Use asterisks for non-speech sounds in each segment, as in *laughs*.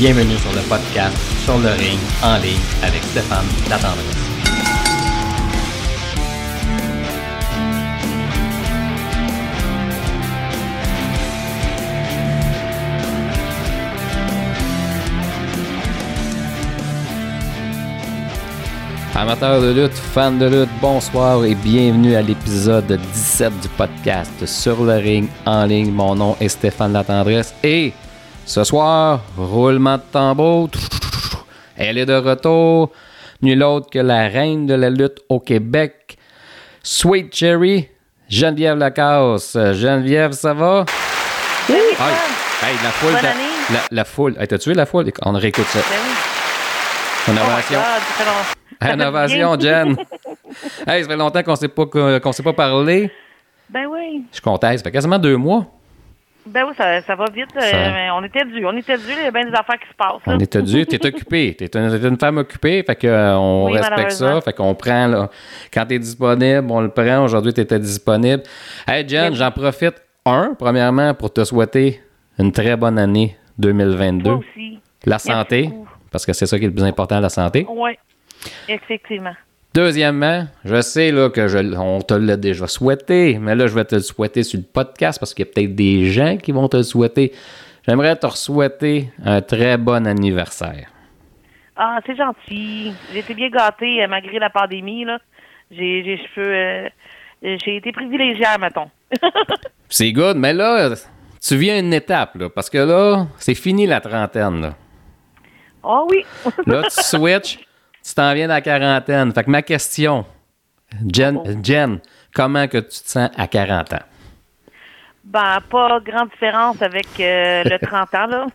Bienvenue sur le podcast Sur le ring en ligne avec Stéphane Latendresse. Amateurs de lutte, fans de lutte, bonsoir et bienvenue à l'épisode 17 du podcast Sur le ring en ligne. Mon nom est Stéphane Latendresse et ce soir, roulement de tambour, elle est de retour, nulle autre que la reine de la lutte au Québec, Sweet Cherry, Geneviève Lacasse. Geneviève, ça va? Oui, Hey, la foule. Bonne la, année. la- la foule. Hey, T'as tué la foule? On réécoute ça. Oui. Jen. hey, ça fait longtemps qu'on ne s'est pas, qu'on s'est pas parlé. Ben oui. Je comptais, ça fait quasiment deux mois. Ben oui, ça, ça va vite. euh, Ça- on était dû. On était dû. Il y a bien des affaires qui se passent. là. On était dû, t'es occupé. T'es une, une femme occupée, fait que euh, Oui, respecte ça. Fait qu'on prend, là, quand t'es disponible, on le prend. Aujourd'hui, t'étais disponible. Hey, Jen, Oui. j'en profite, un, premièrement, pour te souhaiter une très bonne année 2022. Toi aussi. La santé, parce que c'est ça qui est le plus important, la santé. Oui. Effectivement. Deuxièmement, je sais là, que je, on te l'a déjà souhaité, mais là, je vais te le souhaiter sur le podcast parce qu'il y a peut-être des gens qui vont te le souhaiter. J'aimerais te souhaiter un très bon anniversaire. Ah, c'est gentil. J'ai été bien gâtée euh, malgré la pandémie. là. J'ai j'ai cheveux. euh, j'ai été privilégiée, mettons. *laughs* C'est good, mais là, tu viens à une étape, là, parce que là, c'est fini la trentaine. Là, Ah oui. là tu *laughs* switches, tu t'en viens dans la quarantaine. Fait que ma question, Jen, Jen, comment que tu te sens à 40 ans? ben, pas grande différence avec euh, le *laughs* 30 ans, là.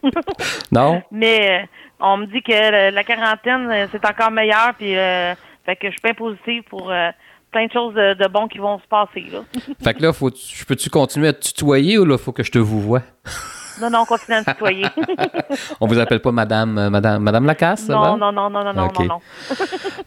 Non? Mais euh, on me dit que la quarantaine, euh, c'est encore meilleur, puis euh, fait que je suis bien positive pour euh, plein de choses de, de bon qui vont se passer. Là. Fait que là, faut, peux-tu continuer à te tutoyer ou là, faut que je te vous vois? *laughs* non, non, on continue à me tutoyer. *laughs* On vous appelle pas Madame, euh, Madame, Madame Lacasse, non, non, non, non, non, non, non, non.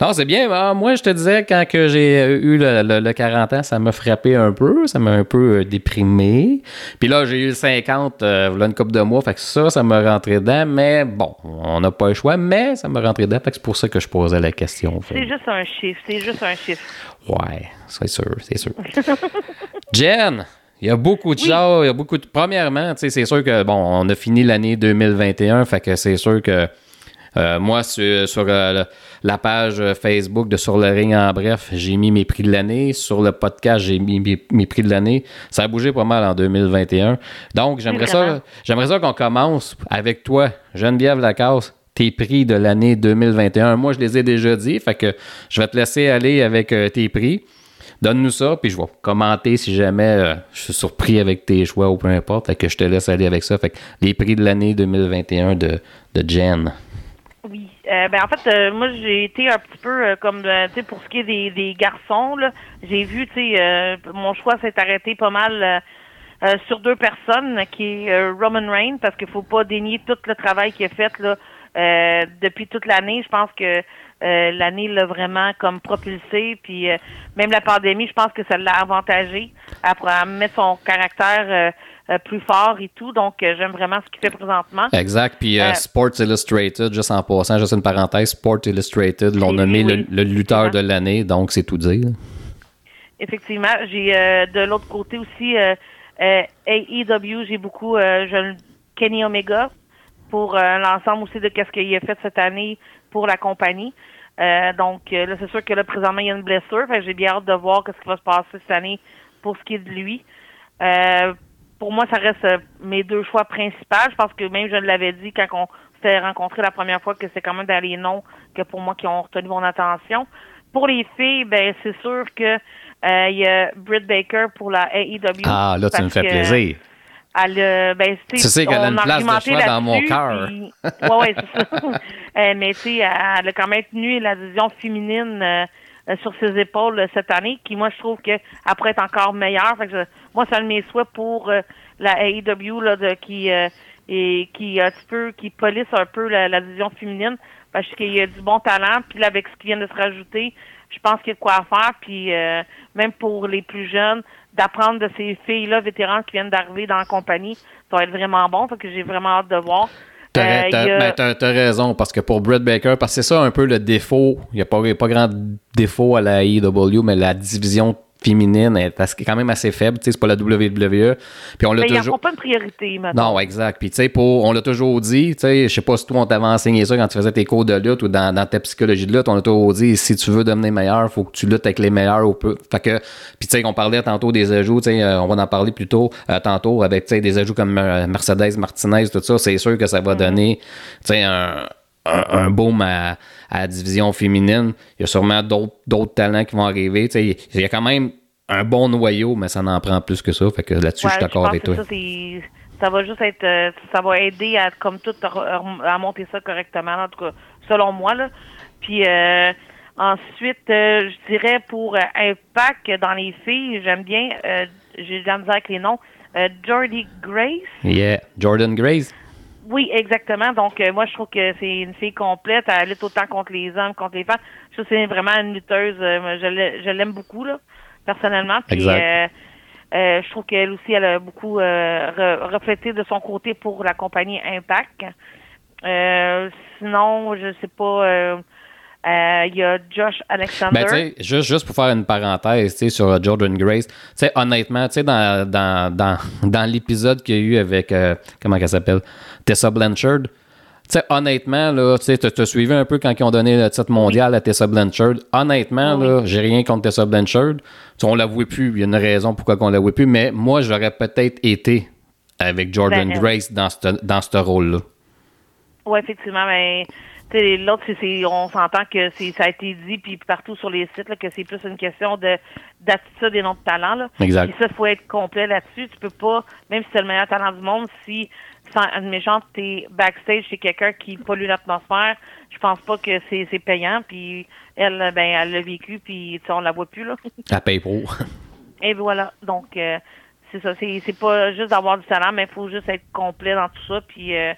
Non, c'est bien. Ah, moi, je te disais, quand que j'ai euh, eu le, le- le 40 ans, ça m'a frappé un peu. Ça m'a un peu euh, déprimé. Puis là, j'ai eu le 50, euh, voilà une couple de mois. Fait que ça, ça m'a rentré dedans. Mais bon, on n'a pas le choix. Mais ça m'a rentré dedans. Fait que c'est pour ça que je posais la question. C'est juste un chiffre, c'est juste un chiffre. Ouais, c'est sûr, c'est sûr. *laughs* Jen, il y a beaucoup de choses, il y a beaucoup de... Premièrement, c'est sûr que, bon, on a fini l'année 2021, fait que c'est sûr que euh, moi, sur, sur, euh, la page Facebook de Sur le ring en bref, j'ai mis mes prix de l'année. Sur le podcast, j'ai mis mes, mes prix de l'année. Ça a bougé pas mal en 2021. Donc, j'aimerais ça, j'aimerais ça qu'on commence avec toi, Geneviève Lacasse, tes prix de l'année 2021. Moi, je les ai déjà dit, fait que je vais te laisser aller avec euh, tes prix. Donne-nous ça, puis je vais commenter si jamais euh, je suis surpris avec tes choix ou peu importe. Fait que je te laisse aller avec ça. Fait les prix de l'année 2021 de, de Jen. Oui. Euh, ben en fait, euh, moi j'ai été un petit peu comme tu sais pour ce qui est des, des garçons là, j'ai vu tu sais mon choix s'est arrêté pas mal sur deux personnes qui est Roman Reigns parce qu'il faut pas dénier tout le travail qu'il a fait là depuis toute l'année. Je pense que euh, l'année l'a vraiment comme propulsé puis euh, même la pandémie, je pense que ça l'a avantagé à, à mettre son caractère euh, plus fort et tout. Donc j'aime vraiment ce qu'il fait présentement. Exact. Puis Sports Illustrated, juste en passant, juste une parenthèse, Sports Illustrated l'ont J'ai nommé le, lutteur de l'année, donc c'est tout dire. Effectivement, j'ai de l'autre côté aussi AEW, j'ai beaucoup je- Kenny Omega pour l'ensemble aussi de qu'est-ce qu'il a fait cette année pour la compagnie. Euh, donc euh, là, c'est sûr que là présentement il y a une blessure, fait j'ai bien hâte de voir qu'est-ce qui va se passer cette année pour ce qui est de lui. Euh, pour moi, ça reste euh, mes deux choix principaux. Je pense que même je l'avais dit quand on s'est rencontrés la première fois que c'est quand même dans les noms que pour moi qui ont retenu mon attention. Pour les filles, ben c'est sûr que euh, il y a Britt Baker pour la AEW. Ah, là, tu me fais plaisir. Elle, euh, ben, tu sais qu'elle a une place de choix dans mon cœur. puis- Ouais, c'est ça. *laughs* Euh, mais tu sais, elle a quand même tenu la division féminine euh, sur ses épaules euh, cette année, qui moi je trouve que elle pourrait être encore meilleure. Fait que je- moi, c'est un de mes souhaits pour euh, la AEW là, de, qui euh, et qui un petit peu qui polisse un peu la, la division féminine parce qu'il y a du bon talent. Puis là, avec ce qui vient de se rajouter, je pense qu'il y a de quoi faire. Puis euh, même pour les plus jeunes, d'apprendre de ces filles-là vétérantes qui viennent d'arriver dans la compagnie, ça va être vraiment bon. Fait que j'ai vraiment hâte de voir. T'as ben, raison, parce que pour Brett Baker, parce que c'est ça un peu le défaut. Il n'y a pas, pas grand défaut à la AEW, mais la division féminine est quand même assez faible. C'est pas la WWE. Puis on l'a toujours. pas une priorité maintenant. Non, exact. Puis tu sais, on l'a toujours dit. Tu sais, je sais pas si toi on t'avait enseigné ça quand tu faisais tes cours de lutte ou dans, ta psychologie de lutte. On a toujours dit si tu veux devenir meilleur, faut que tu luttes avec les meilleurs au peu. Fait que, puis tu sais, on parlait tantôt des ajouts. Tu sais, euh, on va en parler plus tôt euh, tantôt avec tu sais des ajouts comme euh, Mercedes Martinez, tout ça. C'est sûr que ça va mm-hmm. donner, tu sais, un un, boom à, la division féminine. Il y a sûrement d'autres talents qui vont arriver. il y a quand même un bon noyau, mais ça n'en prend plus que ça. Fait que là-dessus, je suis d'accord avec toi. Ça, va juste être, euh, ça va aider à, comme tout, à monter ça correctement, en tout cas, selon moi, là. Puis, euh, ensuite, euh, je dirais pour Impact dans les filles, j'aime bien, j'ai de la misère avec les noms, Jordy Grace. Yeah, Jordan Grace. Oui, exactement. Donc, euh, moi, je trouve que c'est une fille complète. Elle lutte autant contre les hommes, contre les femmes. Je trouve que c'est vraiment une lutteuse. Euh, je l'aime beaucoup, là, personnellement. Puis, euh, je trouve qu'elle aussi, elle a beaucoup reflété de son côté pour la compagnie Impact. sinon, je sais pas euh, il y a Josh Alexander. Ben, juste, juste pour faire une parenthèse sur Jordan Grace, honnêtement, dans, dans, dans, *laughs* dans l'épisode qu'il y a eu avec, euh, comment elle s'appelle, Tessa Blanchard, sais, honnêtement, là, tu as suivi un peu quand ils ont donné le titre mondial à Tessa Blanchard. Honnêtement, là, j'ai rien contre Tessa Blanchard. T'sais, on la voit plus. Il y a une raison pourquoi on la voit plus. Mais moi, j'aurais peut-être été avec Jordan ben, Grace dans ce dans rôle-là. Oui, effectivement. Mais L'autre, c'est, on s'entend que ça a été dit, puis partout sur les sites, là, que c'est plus une question de d'attitude et non de talent. Là. Exact. Puis ça, il faut être complet là-dessus. Tu peux pas, même si c'est le meilleur talent du monde, si, sans admission, tu es backstage chez quelqu'un qui pollue l'atmosphère, je pense pas que c'est, payant. Puis elle, ben, elle l'a vécu, puis on la voit plus. là. *laughs* Elle paye pro. *laughs* et voilà. Donc, euh, c'est ça. C'est, pas juste d'avoir du talent, mais il faut juste être complet dans tout ça. Puis... Euh,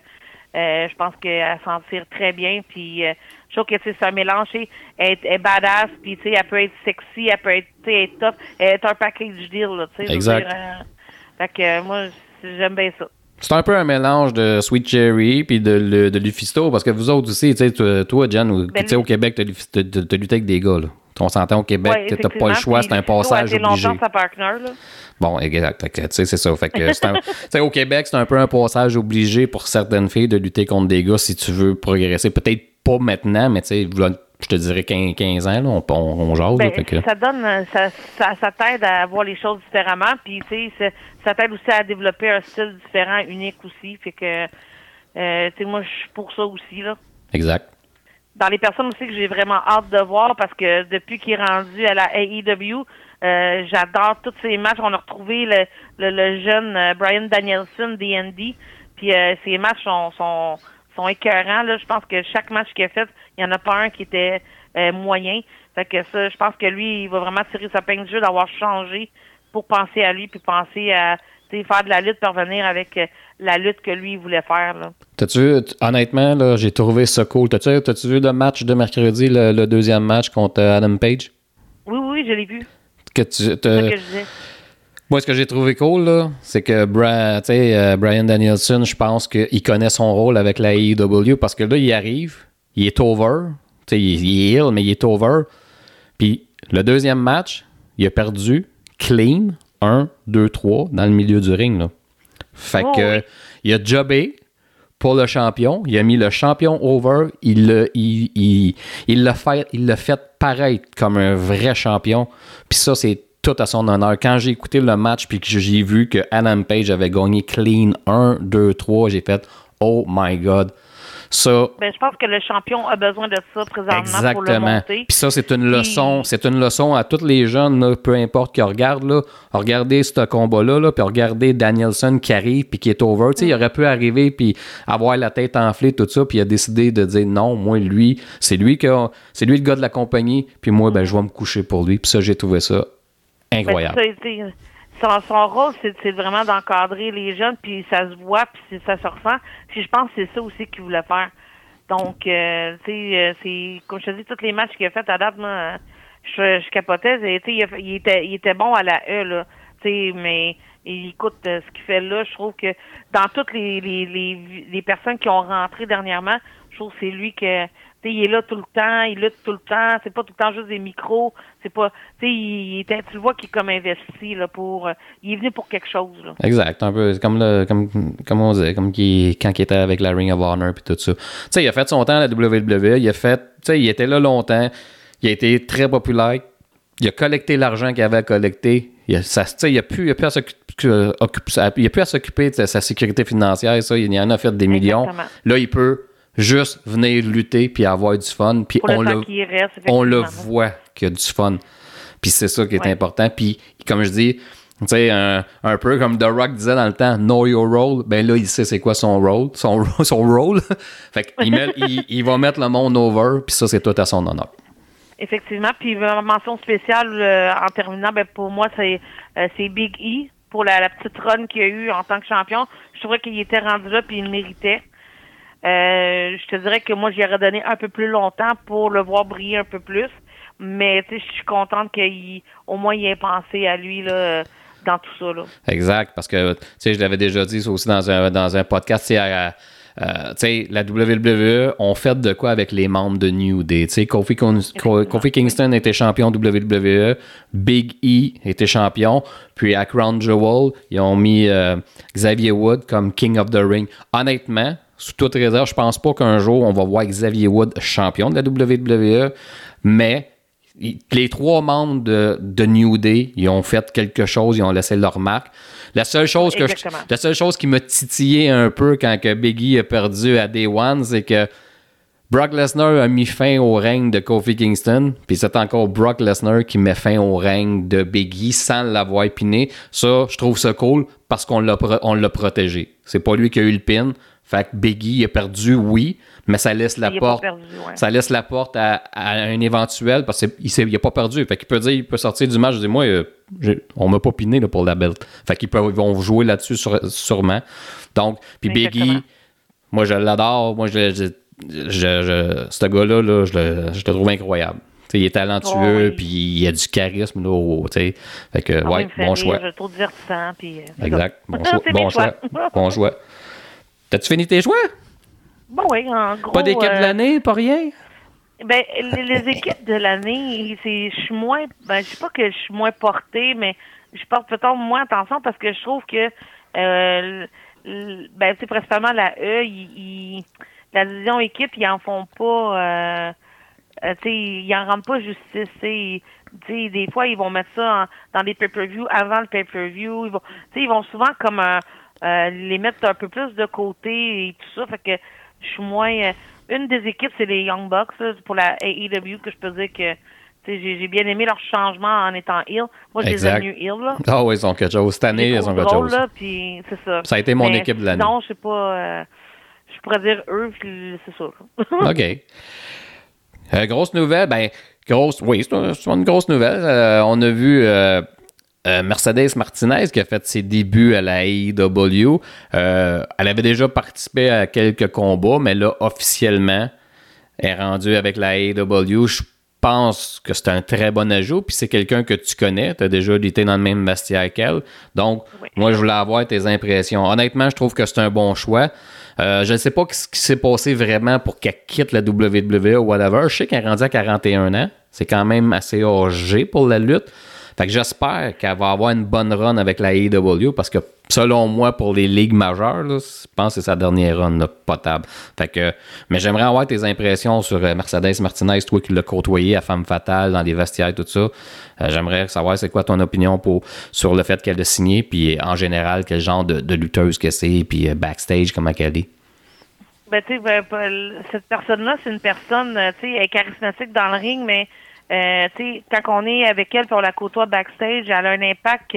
euh, je pense qu'elle s'en tire très bien. Puis je trouve que c'est un mélange. Elle, est badass, puis elle peut être sexy, elle peut être, être top. Elle est un package deal. Là, exact. Dire, fait que moi, j'aime bien ça. C'est un peu un mélange de Sweet Cherry puis de, de Lufisto, parce que vous autres aussi, toi, Jen, ben, au Québec, tu as, lutté avec des gars. Là. On s'entend au Québec ouais, tu pas le choix, c'est un passage obligé. Sa partner, là. Bon, exact. C'est ça. Fait que *laughs* au Québec, c'est un peu un passage obligé pour certaines filles de lutter contre des gars si tu veux progresser. Peut-être pas maintenant, mais tu sais, je te dirais 15, 15 ans, là, on, on, jase. Ben, Ça donne, ça, ça, t'aide à voir les choses différemment, puis tu sais, ça t'aide aussi à développer un style différent, unique aussi. Fait que, euh, tu sais, moi, je suis pour ça aussi, là. Exact dans les personnes aussi que j'ai vraiment hâte de voir parce que depuis qu'il est rendu à la AEW, euh, j'adore tous ces matchs. On a retrouvé le, le, jeune euh, Brian Danielson D&D. Puis euh, ces matchs sont, sont, sont écœurants. Là. Je pense que chaque match qu'il a fait, il n'y en a pas un qui était moyen. Fait que ça, je pense que lui, il va vraiment tirer sa peine de jeu d'avoir changé pour penser à lui puis penser à faire de la lutte parvenir avec la lutte que lui voulait faire. T'as-tu honnêtement, là, j'ai trouvé ça cool. T'as-tu, t'as-tu vu le match de mercredi, le, deuxième match contre Adam Page? Oui, oui, je l'ai vu. Que tu, c'est que je Moi, ce que j'ai trouvé cool, là, c'est que Brian, euh, Brian Danielson, je pense qu'il connaît son rôle avec la AEW parce que là, il arrive, il est over. Il, il est ill, mais il est over. Puis le deuxième match, il a perdu clean 1, 2, 3 dans le milieu du ring. Là. Fait oh, que il a jobé pour le champion, il a mis le champion over, il l'a il, il, fait, il fait paraître comme un vrai champion. Puis ça, c'est tout à son honneur. Quand j'ai écouté le match puis que j'ai vu que Adam Page avait gagné clean 1, 2, 3, j'ai fait Oh my God. Ben, je pense que le champion a besoin de ça présentement pour le monter. Puis ça, c'est une leçon. C'est une leçon à tous les jeunes, peu importe qui regardent. Là, regardez ce combat-là, là, puis regardez Danielson qui arrive puis qui est over. Il aurait pu arriver puis avoir la tête enflée, tout ça, puis il a décidé de dire non, moi, lui, c'est lui, que, c'est lui le gars de la compagnie, puis moi, ben, je vais me coucher pour lui. Puis ça, j'ai trouvé ça ben, incroyable son, rôle, c'est vraiment d'encadrer les jeunes, puis ça se voit, puis ça se ressent. Puis je pense que c'est ça aussi qu'il voulait faire. Donc, euh, tu sais, euh, c'est comme je te dis, tous les matchs qu'il a fait à date, moi, je, je capotais. Il, il, était, il était bon à la E, là. Tu sais, mais Et écoute, euh, ce qu'il fait là, je trouve que dans toutes les, les personnes qui ont rentré dernièrement, je trouve que c'est lui que il est là tout le temps, il lutte tout le temps, c'est pas tout le temps juste des micros, c'est pas, tu il, tu le vois qu'il est comme investi là pour, euh, il est venu pour quelque chose là. Exact, un peu comme le, comme, comme on disait, comme qui, quand il était avec la Ring of Honor puis tout ça. Il a fait son temps à la WWE, il a fait, il était là longtemps, il a été très populaire, il a collecté l'argent qu'il avait à collecter, il a, ça, il a plus, il a plus à s'occuper, de sa sécurité financière, ça, il en a fait des millions. Là, il peut juste venir lutter puis avoir du fun. Puis on, le, on le voit qu'il y a du fun. Puis c'est ça qui est important. Puis comme je dis, tu sais, un, peu comme The Rock disait dans le temps, know your role. Ben là, il sait c'est quoi son role, son, *laughs* son role. fait qu'il *laughs* il, il, va mettre le monde over, puis ça, c'est tout à son honneur. Effectivement. Puis mention spéciale euh, en terminant, ben pour moi, c'est euh, c'est Big E pour la, la petite run qu'il a eu en tant que champion. Je trouvais qu'il était rendu là, puis il méritait. Euh, je te dirais que moi, j'y aurais donné un peu plus longtemps pour le voir briller un peu plus. Mais tu sais, je suis contente qu'au moins il ait pensé à lui là, dans tout ça. Là. Exact, parce que tu sais, je l'avais déjà dit aussi dans un, dans un podcast, à, euh, la WWE ont fait de quoi avec les membres de New Day? Kofi, Kofi Kingston était champion WWE, Big E était champion, puis à Crown Jewel, ils ont mis euh, Xavier Wood comme King of the Ring. Honnêtement, sous toute réserve, je pense pas qu'un jour on va voir Xavier Wood champion de la WWE, mais les trois membres de, New Day, ils ont fait quelque chose, ils ont laissé leur marque. La seule chose que la seule chose qui m'a titillé un peu quand que Biggie a perdu à Day One, c'est que Brock Lesnar a mis fin au règne de Kofi Kingston, puis c'est encore Brock Lesnar qui met fin au règne de Biggie sans l'avoir piné. Ça, je trouve ça cool parce qu'on l'a protégé. C'est pas lui qui a eu le pin, fait que Biggie a perdu, oui, mais ça laisse la porte. Ça laisse la porte à, un éventuel parce qu'il n'a pas perdu. Fait qu'il peut dire, il peut sortir du match. Je dis, moi, euh, on m'a pas piné pour la belt. Fait qu'ils vont jouer là-dessus sûrement. Donc, puis Biggie, moi je l'adore. Moi, je, je, ce gars-là, là, je, le, je le trouve incroyable. il est talentueux, puis il a du charisme. Là, fait que, ah ouais, bon choix. Je trouve divertissant. Puis, euh, exact. Bon, *laughs* choix. bon choix. bon choix. T'as-tu fini tes choix? Bon, oui, en gros. Pas d'équipe de euh, l'année, pas rien? Ben, les, équipes de l'année, c'est, je suis moins, ben, je sais pas que je suis moins portée, mais je porte peut-être moins attention parce que je trouve que, euh, ben, c'est principalement la E, la division équipe, ils en font pas, euh, euh tu sais, ils en rendent pas justice, tu sais, des fois, ils vont mettre ça dans des pay-per-view avant le pay-per-view, ils vont, tu sais, ils vont souvent comme un, euh, les mettre un peu plus de côté et tout ça. Fait que je suis moins. Euh, une des équipes, c'est les Young Bucks pour la AEW que je peux dire que j'ai bien aimé leur changement en étant heel. Moi, je les ai mieux. Là. Ah oui, ils ont quelque chose. Cette année, ils ont quelque chose. Là, puis c'est ça. ça a été mon équipe de l'année. Non, je sais pas. Euh, je pourrais dire eux, puis c'est ça. *laughs* OK. grosse nouvelle, ben, grosse, oui, c'est une, grosse nouvelle. on a vu euh, Mercedes Martinez qui a fait ses débuts à la AEW. Euh, elle avait déjà participé à quelques combats, mais là, officiellement, elle est rendue avec la AEW. Je pense que c'est un très bon ajout. Puis c'est quelqu'un que tu connais. Tu as déjà été dans le même vestiaire qu'elle. Donc, moi, je voulais avoir tes impressions. Honnêtement, je trouve que c'est un bon choix. Euh, je ne sais pas ce qui s'est passé vraiment pour qu'elle quitte la WWE ou whatever. Je sais qu'elle est rendue à 41 ans. C'est quand même assez âgé pour la lutte. Fait que j'espère qu'elle va avoir une bonne run avec la AEW parce que selon moi, pour les ligues majeures, je pense que c'est sa dernière run potable. Fait que, mais j'aimerais avoir tes impressions sur euh, Mercedes Martinez, toi qui l'as côtoyé à Femme Fatale, dans les vestiaires, tout ça. Euh, j'aimerais savoir c'est quoi ton opinion pour, sur le fait qu'elle a signé, puis en général, quel genre de, lutteuse que c'est, puis euh, backstage, comment qu'elle est. Ben, tu sais, ben, cette personne-là, c'est une personne, tu sais, elle charismatique dans le ring, mais euh, quand on est avec elle pour la côtoie backstage, elle a un impact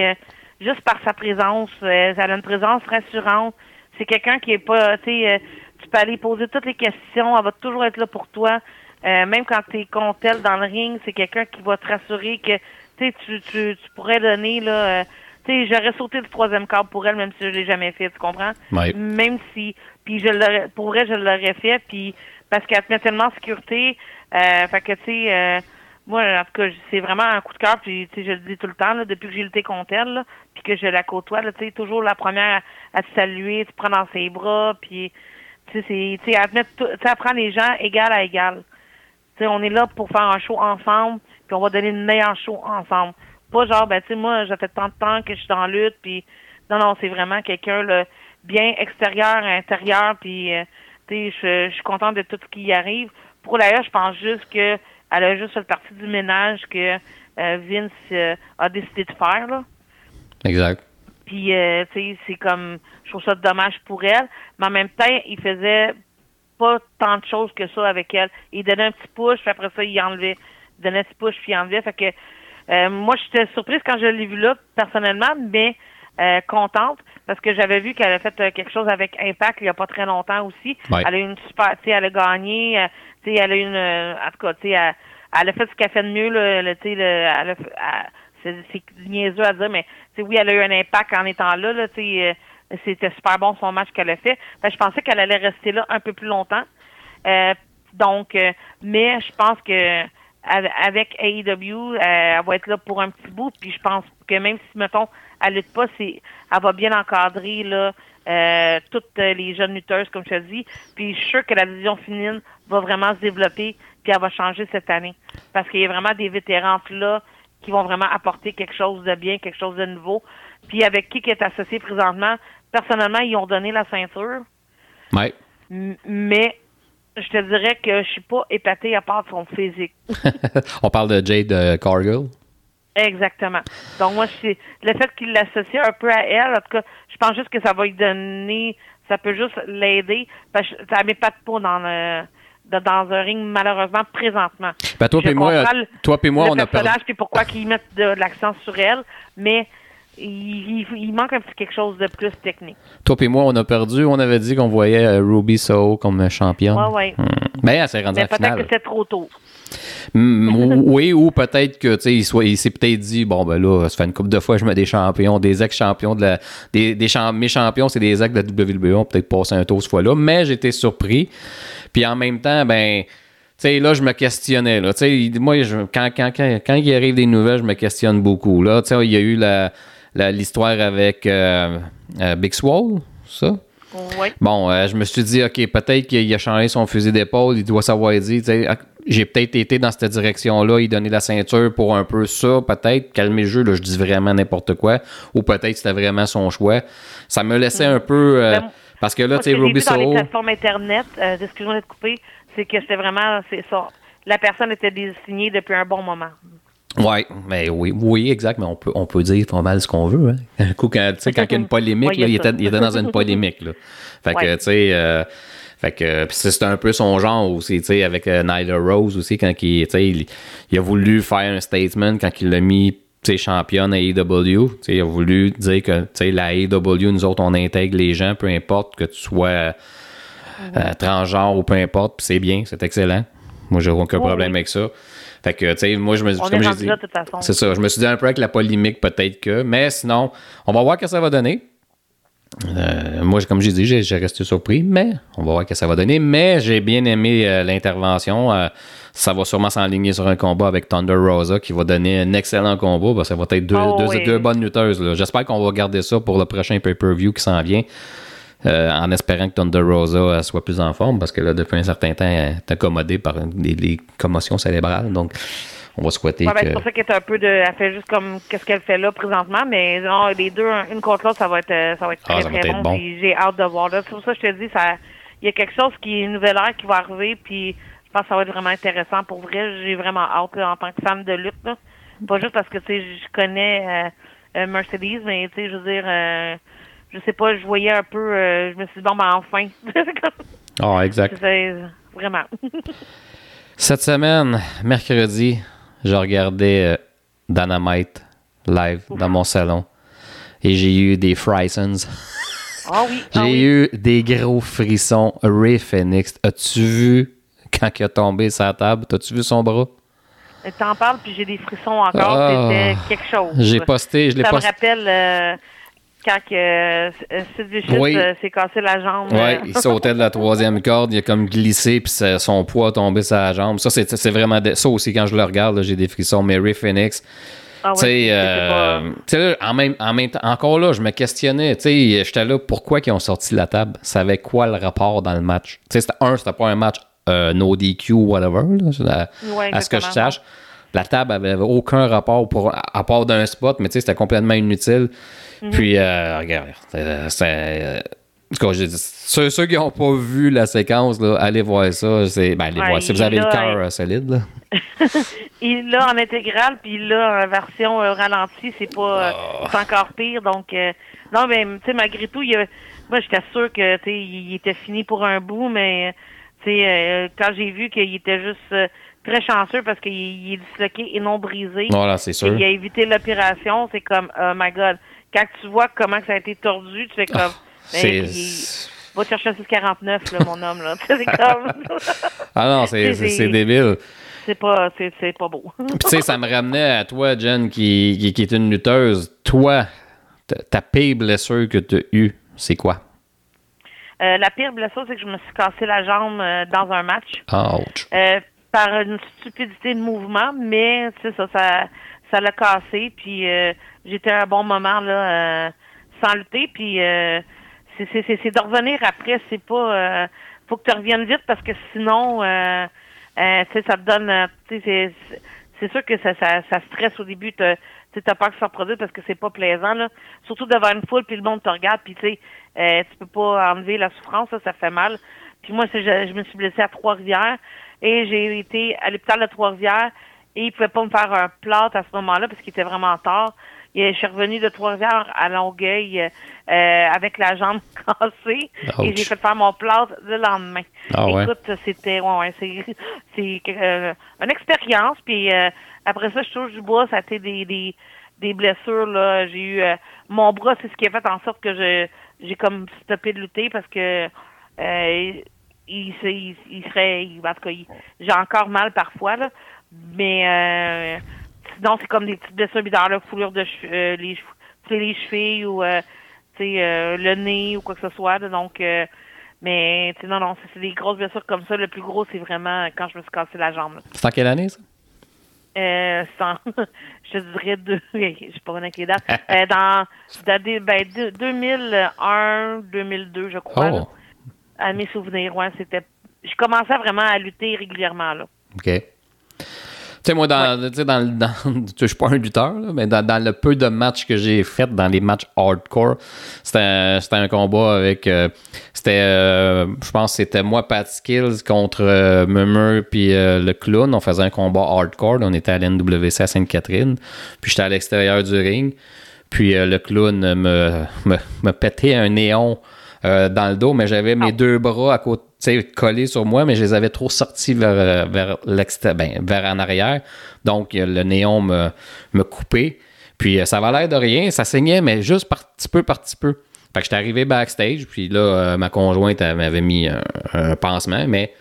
juste par sa présence. Euh, elle a une présence rassurante. C'est quelqu'un qui est pas, tu sais, euh, tu peux aller poser toutes les questions. Elle va toujours être là pour toi. Euh, même quand tu es contre elle dans le ring, c'est quelqu'un qui va te rassurer que tu, tu, tu pourrais donner là. tu sais, j'aurais sauté le troisième câble pour elle, même si je l'ai jamais fait, tu comprends? Même si, puis je l'aurais, pour vrai, je l'aurais fait, puis parce qu'elle te met tellement en sécurité, euh, fait que tu sais, moi, en tout cas, c'est vraiment un coup de cœur, puis je le dis tout le temps, là, depuis que j'ai lutté contre elle, là, puis que je la côtoie, tu sais, toujours la première à, te saluer, tu prends dans ses bras, puis tu sais, elle, prend les gens égal à égal. Tu sais, on est là pour faire un show ensemble, puis on va donner le meilleur show ensemble. Pas genre, ben, tu sais, moi, ça fait tant de temps que je suis dans la lutte, puis non, non, c'est vraiment quelqu'un, là, bien extérieur, intérieur, puis, euh, tu sais, je, suis contente de tout ce qui y arrive. Pour l'ailleurs, je pense juste que elle a juste fait partie du ménage que euh, Vince euh, a décidé de faire, là. Exact. Puis, euh, tu sais, c'est comme, je trouve ça dommage pour elle. Mais en même temps, il faisait pas tant de choses que ça avec elle. Il donnait un petit push, puis après ça, il enlevait. Il donnait un petit push, puis il enlevait. Fait que, euh, moi, j'étais surprise quand je l'ai vue là, personnellement, mais euh, contente, parce que j'avais vu qu'elle a fait euh, quelque chose avec Impact il y a pas très longtemps aussi. Ouais. Elle a eu une super, tu sais, elle a gagné, euh, tu sais, elle a eu une, euh, en tout cas, tu sais, elle, elle a fait ce qu'elle fait de mieux, là, tu sais, le- elle a, c'est c'est niaiseux à dire, mais tu sais, oui, elle a eu un impact en étant là, là, tu sais, euh, c'était super bon son match qu'elle a fait. Que je pensais qu'elle allait rester là un peu plus longtemps. Euh, donc, euh, mais je pense que av- avec AEW, euh, elle va être là pour un petit bout. Puis je pense que même si, mettons, elle lutte pas, c'est, elle va bien encadrer là, euh, toutes les jeunes lutteuses, comme je te dis. Puis je suis sûre que la division féminine va vraiment se développer, puis elle va changer cette année. Parce qu'il y a vraiment des vétérans là qui vont vraiment apporter quelque chose de bien, quelque chose de nouveau. Puis avec qui qui est associé présentement, personnellement, ils ont donné la ceinture. Ouais. Mais je te dirais que je suis pas épatée à part de son physique. *laughs* On parle de Jade euh, Cargill? Exactement. Donc moi, c'est le fait qu'il l'associe un peu à elle, en tout cas, je pense juste que ça va lui donner, ça peut juste l'aider. Parce que ça m'épate pas dans le de- dans un ring malheureusement présentement. Ben, toi puis moi, toi puis moi, le on a perdu. pourquoi qu'ils mettent de, de l'accent sur elle, mais il, il- il manque un petit quelque chose de plus technique. Toi puis moi, on a perdu. On avait dit qu'on voyait euh, Ruby Soho comme championne. Ouais, ouais. Hmm. Ben, elle s'est rendue Mais en peut-être finale. que c'est trop tôt. Ou- oui, ou peut-être que tu sais, il, soit- il s'est peut-être dit bon ben là, ça fait une couple de fois je mets des champions, des ex-champions de la. Des, des champ- mes champions, c'est des ex de la WWE, peut-être passer un tour cette fois-là, mais j'étais surpris. Puis en même temps, ben. Tu sais, là, je me questionnais. Là. Tu sais, moi, je- quand, quand, quand, quand il arrive des nouvelles, je me questionne beaucoup. Là, tu sais, il y a eu la- l'histoire avec euh, euh, Big Swole, ça? Oui. Bon, euh, je me suis dit, OK, peut-être qu'il a changé son fusil d'épaule, il doit savoir dire, ah, j'ai peut-être été dans cette direction-là, il donnait la ceinture pour un peu ça, peut-être, calmer le jeu, là, je dis vraiment n'importe quoi, ou peut-être c'était vraiment son choix. Ça me laissait un peu, euh, Ben, parce que là, tu sais, Ruby vu dans les Soho, plateformes Internet, euh, excuse-moi de te couper, c'est que c'était vraiment, ça. La personne était désignée depuis un bon moment. Ouais, mais oui, oui, exact, mais on peut, on peut dire pas mal ce qu'on veut, hein. *laughs* Un coup, quand, quand il y a une polémique, Ouais, là, il, était, il était dans une *laughs* polémique, là. Fait que, tu sais, euh, fait que c'est un peu son genre aussi, tu sais, avec euh, Nyla Rose aussi, quand il, il, il a voulu faire un statement quand il l'a mis, championne à AEW, il a voulu dire que, tu sais, la AEW, nous autres, on intègre les gens, peu importe que tu sois euh, euh, transgenre ou peu importe, puis c'est bien, c'est excellent. Moi, j'ai aucun Oui, problème oui. avec ça. Fait que, tu sais, moi, je me On comme est dit, là de toute façon. c'est ça. Je me suis dit un peu avec la polémique, peut-être que. Mais sinon, on va voir que ça va donner. Euh, moi, comme j'ai dit, j'ai j'ai resté surpris, mais on va voir que ça va donner. Mais j'ai bien aimé euh, l'intervention. Euh, ça va sûrement s'enligner sur un combat avec Thunder Rosa qui va donner un excellent combat. parce que ça va être deux, Oh, deux, oui. deux bonnes lutteuses. là. J'espère qu'on va garder ça pour le prochain pay-per-view qui s'en vient. Euh, en espérant que Thunder Rosa euh, soit plus en forme parce que là, depuis un certain temps, elle est accommodée par des, des commotions cérébrales. Donc, on va souhaiter Ouais, ben, c'est pour ça qu'elle est un peu de. Elle fait juste comme qu'est-ce qu'elle fait là présentement, mais non, les deux, une contre l'autre, ça va être euh, ça va être Ah, très va très être bon. J'ai hâte de voir là. C'est pour ça que je te dis, ça il y a quelque chose qui est une nouvelle ère qui va arriver, puis je pense que ça va être vraiment intéressant pour vrai. J'ai vraiment hâte là, en tant que fan de lutte. Là. Pas juste parce que tu sais, je connais euh, Mercedes, mais tu sais, je veux dire euh, je sais pas, je voyais un peu euh, je me suis dit bon ben enfin. *laughs* Ah, exact. Vraiment. *laughs* Cette semaine, mercredi, je regardais euh, Dynamite live dans mon salon et j'ai eu des frissons. *laughs* Ah oui. J'ai ah oui. eu des gros frissons. Ray Phoenix, as-tu vu quand il a tombé sa table? T'as-tu vu son bras? T'en parles, puis j'ai des frissons encore. Ah. C'était quelque chose. J'ai posté, je l'ai Ça me posté. rappelle euh, quand que, euh, Sid Vicious Oui. euh, s'est cassé la jambe. Ouais, euh, il sautait de la troisième corde, il a comme glissé, puis son poids a tombé sur la jambe. Ça, c'est vraiment. de- Ça aussi, quand je le regarde, j'ai des frissons. Mais Ray Phoenix, ah ouais, tu sais, euh, pas- en même, en même temps, encore là, je me questionnais, tu sais, j'étais là, pourquoi ils ont sorti la table? Ça avait quoi le rapport dans le match? Tu sais, c'était un, c'était pas un match euh, no DQ ou whatever, là, à, ce que je sache. La table avait aucun rapport pour, à part d'un spot, mais tu sais, c'était complètement inutile. Mhm. Puis, euh, regarde, euh, c'est. cas, j'ai dit, ceux, ceux qui n'ont pas vu la séquence, là, allez voir ça. C'est, ben, allez Ouais, voir. Si vous avez le cœur il- euh, solide, là. *laughs* Il l'a en intégrale, puis il l'a en version euh, ralentie, c'est pas, euh, Oh. c'est encore pire. Donc, euh, non, mais tu sais, malgré tout, il y a- moi, j'étais sûre que, tu sais, il était fini pour un bout, mais, euh, quand j'ai vu qu'il était juste euh, très chanceux parce qu'il il est disloqué et non brisé, Voilà, c'est et sûr. il a évité l'opération, c'est comme, oh my God. Quand tu vois comment ça a été tordu, tu fais comme, ben, C'est. va te chercher un 649, là, mon homme, là. *laughs* c'est comme, *laughs* Ah non, c'est, débile. c'est pas, c'est, c'est pas beau. Puis, tu sais, ça me ramenait à toi, Jen, qui, qui, qui est une lutteuse. Toi, ta, ta pire blessure que tu as eue, c'est quoi? Euh, la pire blessure, c'est que je me suis cassé la jambe euh, dans un match Ouch. euh, par une stupidité de mouvement, mais c'est ça, ça, ça l'a cassé. Puis euh, j'étais à un bon moment là, euh, sans lutter. Puis euh, c'est, c'est, c'est, c'est de revenir après. C'est pas, euh, faut que tu reviennes vite parce que sinon, euh, euh, ça te donne, tu sais, c'est, c'est- c'est sûr que ça, ça, ça stresse au début. T'as, tu sais, t'as peur que ça reproduise parce que c'est pas plaisant là. Surtout devant une foule puis le monde te regarde puis tu sais, euh, tu peux pas enlever la souffrance, ça, ça fait mal. Puis moi, je, je me suis blessée à Trois-Rivières et j'ai été à l'hôpital de Trois-Rivières et ils pouvaient pas me faire un plâtre à ce moment-là parce qu'il était vraiment tard. Et je suis revenue de Trois-Rivières à Longueuil euh, euh, avec la jambe *laughs* cassée et j'ai fait faire mon plâtre le lendemain. Ah ouais? Écoute, c'était ouais, ouais, c'est *laughs* c'est euh, une expérience. Puis euh, après ça, je touche du bois, ça a été des des, des blessures là. J'ai eu euh, mon bras, c'est ce qui a fait en sorte que je j'ai comme stoppé de lutter parce que euh, il, il, il serait il- en tout cas j'ai encore mal parfois là. Mais euh, sinon c'est comme des petites blessures dans la foulure de che- euh, les les chevilles ou euh, euh, le nez ou quoi que ce soit. là. donc mais non, non, c'est des grosses blessures comme ça. Le plus gros, c'est vraiment quand je me suis cassé la jambe. là. C'est en quelle année, ça? Euh, en- *laughs* je dirais deux, *laughs* je sais pas bonne avec les dates. *laughs* Euh, dans, dans des- ben, deux- 2001, 2002, je crois. là. Oh, à mes souvenirs, ouais, c'était. Je commençais vraiment à lutter régulièrement là. OK. Tu sais, moi, dans, tu sais, dans, le- *laughs* dans, je suis pas un lutteur, là, mais dans, dans le peu de matchs que j'ai fait, dans les matchs hardcore, c'était un, c'était un combat avec. euh, c'était, euh, je pense, que c'était moi, Pat Skills contre euh, Mummer puis euh, le clown. On faisait un combat hardcore. là, on était à l'NWC à Sainte-Catherine. Puis j'étais à l'extérieur du ring. Puis euh, le clown me, me, me pétait un néon euh, dans le dos, mais j'avais mes deux bras à côté, collés sur moi, mais je les avais trop sortis vers, euh, vers l'extérieur, ben, vers en arrière. Donc, euh, le néon me, me coupait. Puis, ça avait l'air de rien, ça saignait, mais juste par petit peu, par petit peu. Fait que j'étais arrivé backstage, puis là, euh, ma conjointe m'avait mis un, un pansement, mais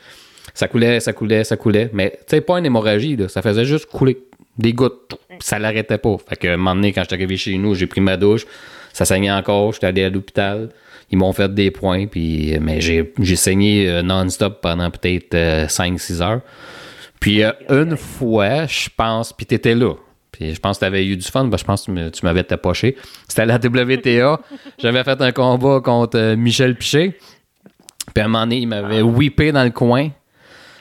ça coulait, ça coulait, ça coulait. Mais, tu sais, pas une hémorragie, là, ça faisait juste couler. Des gouttes. Ça l'arrêtait pas. Fait que, un moment donné, quand j'étais arrivé chez nous, j'ai pris ma douche. Ça saignait encore. J'étais allé à l'hôpital. Ils m'ont fait des points. Puis, mais j'ai, j'ai saigné euh, non-stop pendant peut-être 5-6 heures. Puis, euh, une fois, je pense, puis t'étais là. Puis je pense que tu avais eu du fun, je pense que tu tu m'avais tapoché. C'était à la WTA. J'avais fait un combat contre euh, Michel Piché. Puis à un moment donné, il m'avait whippé dans le coin.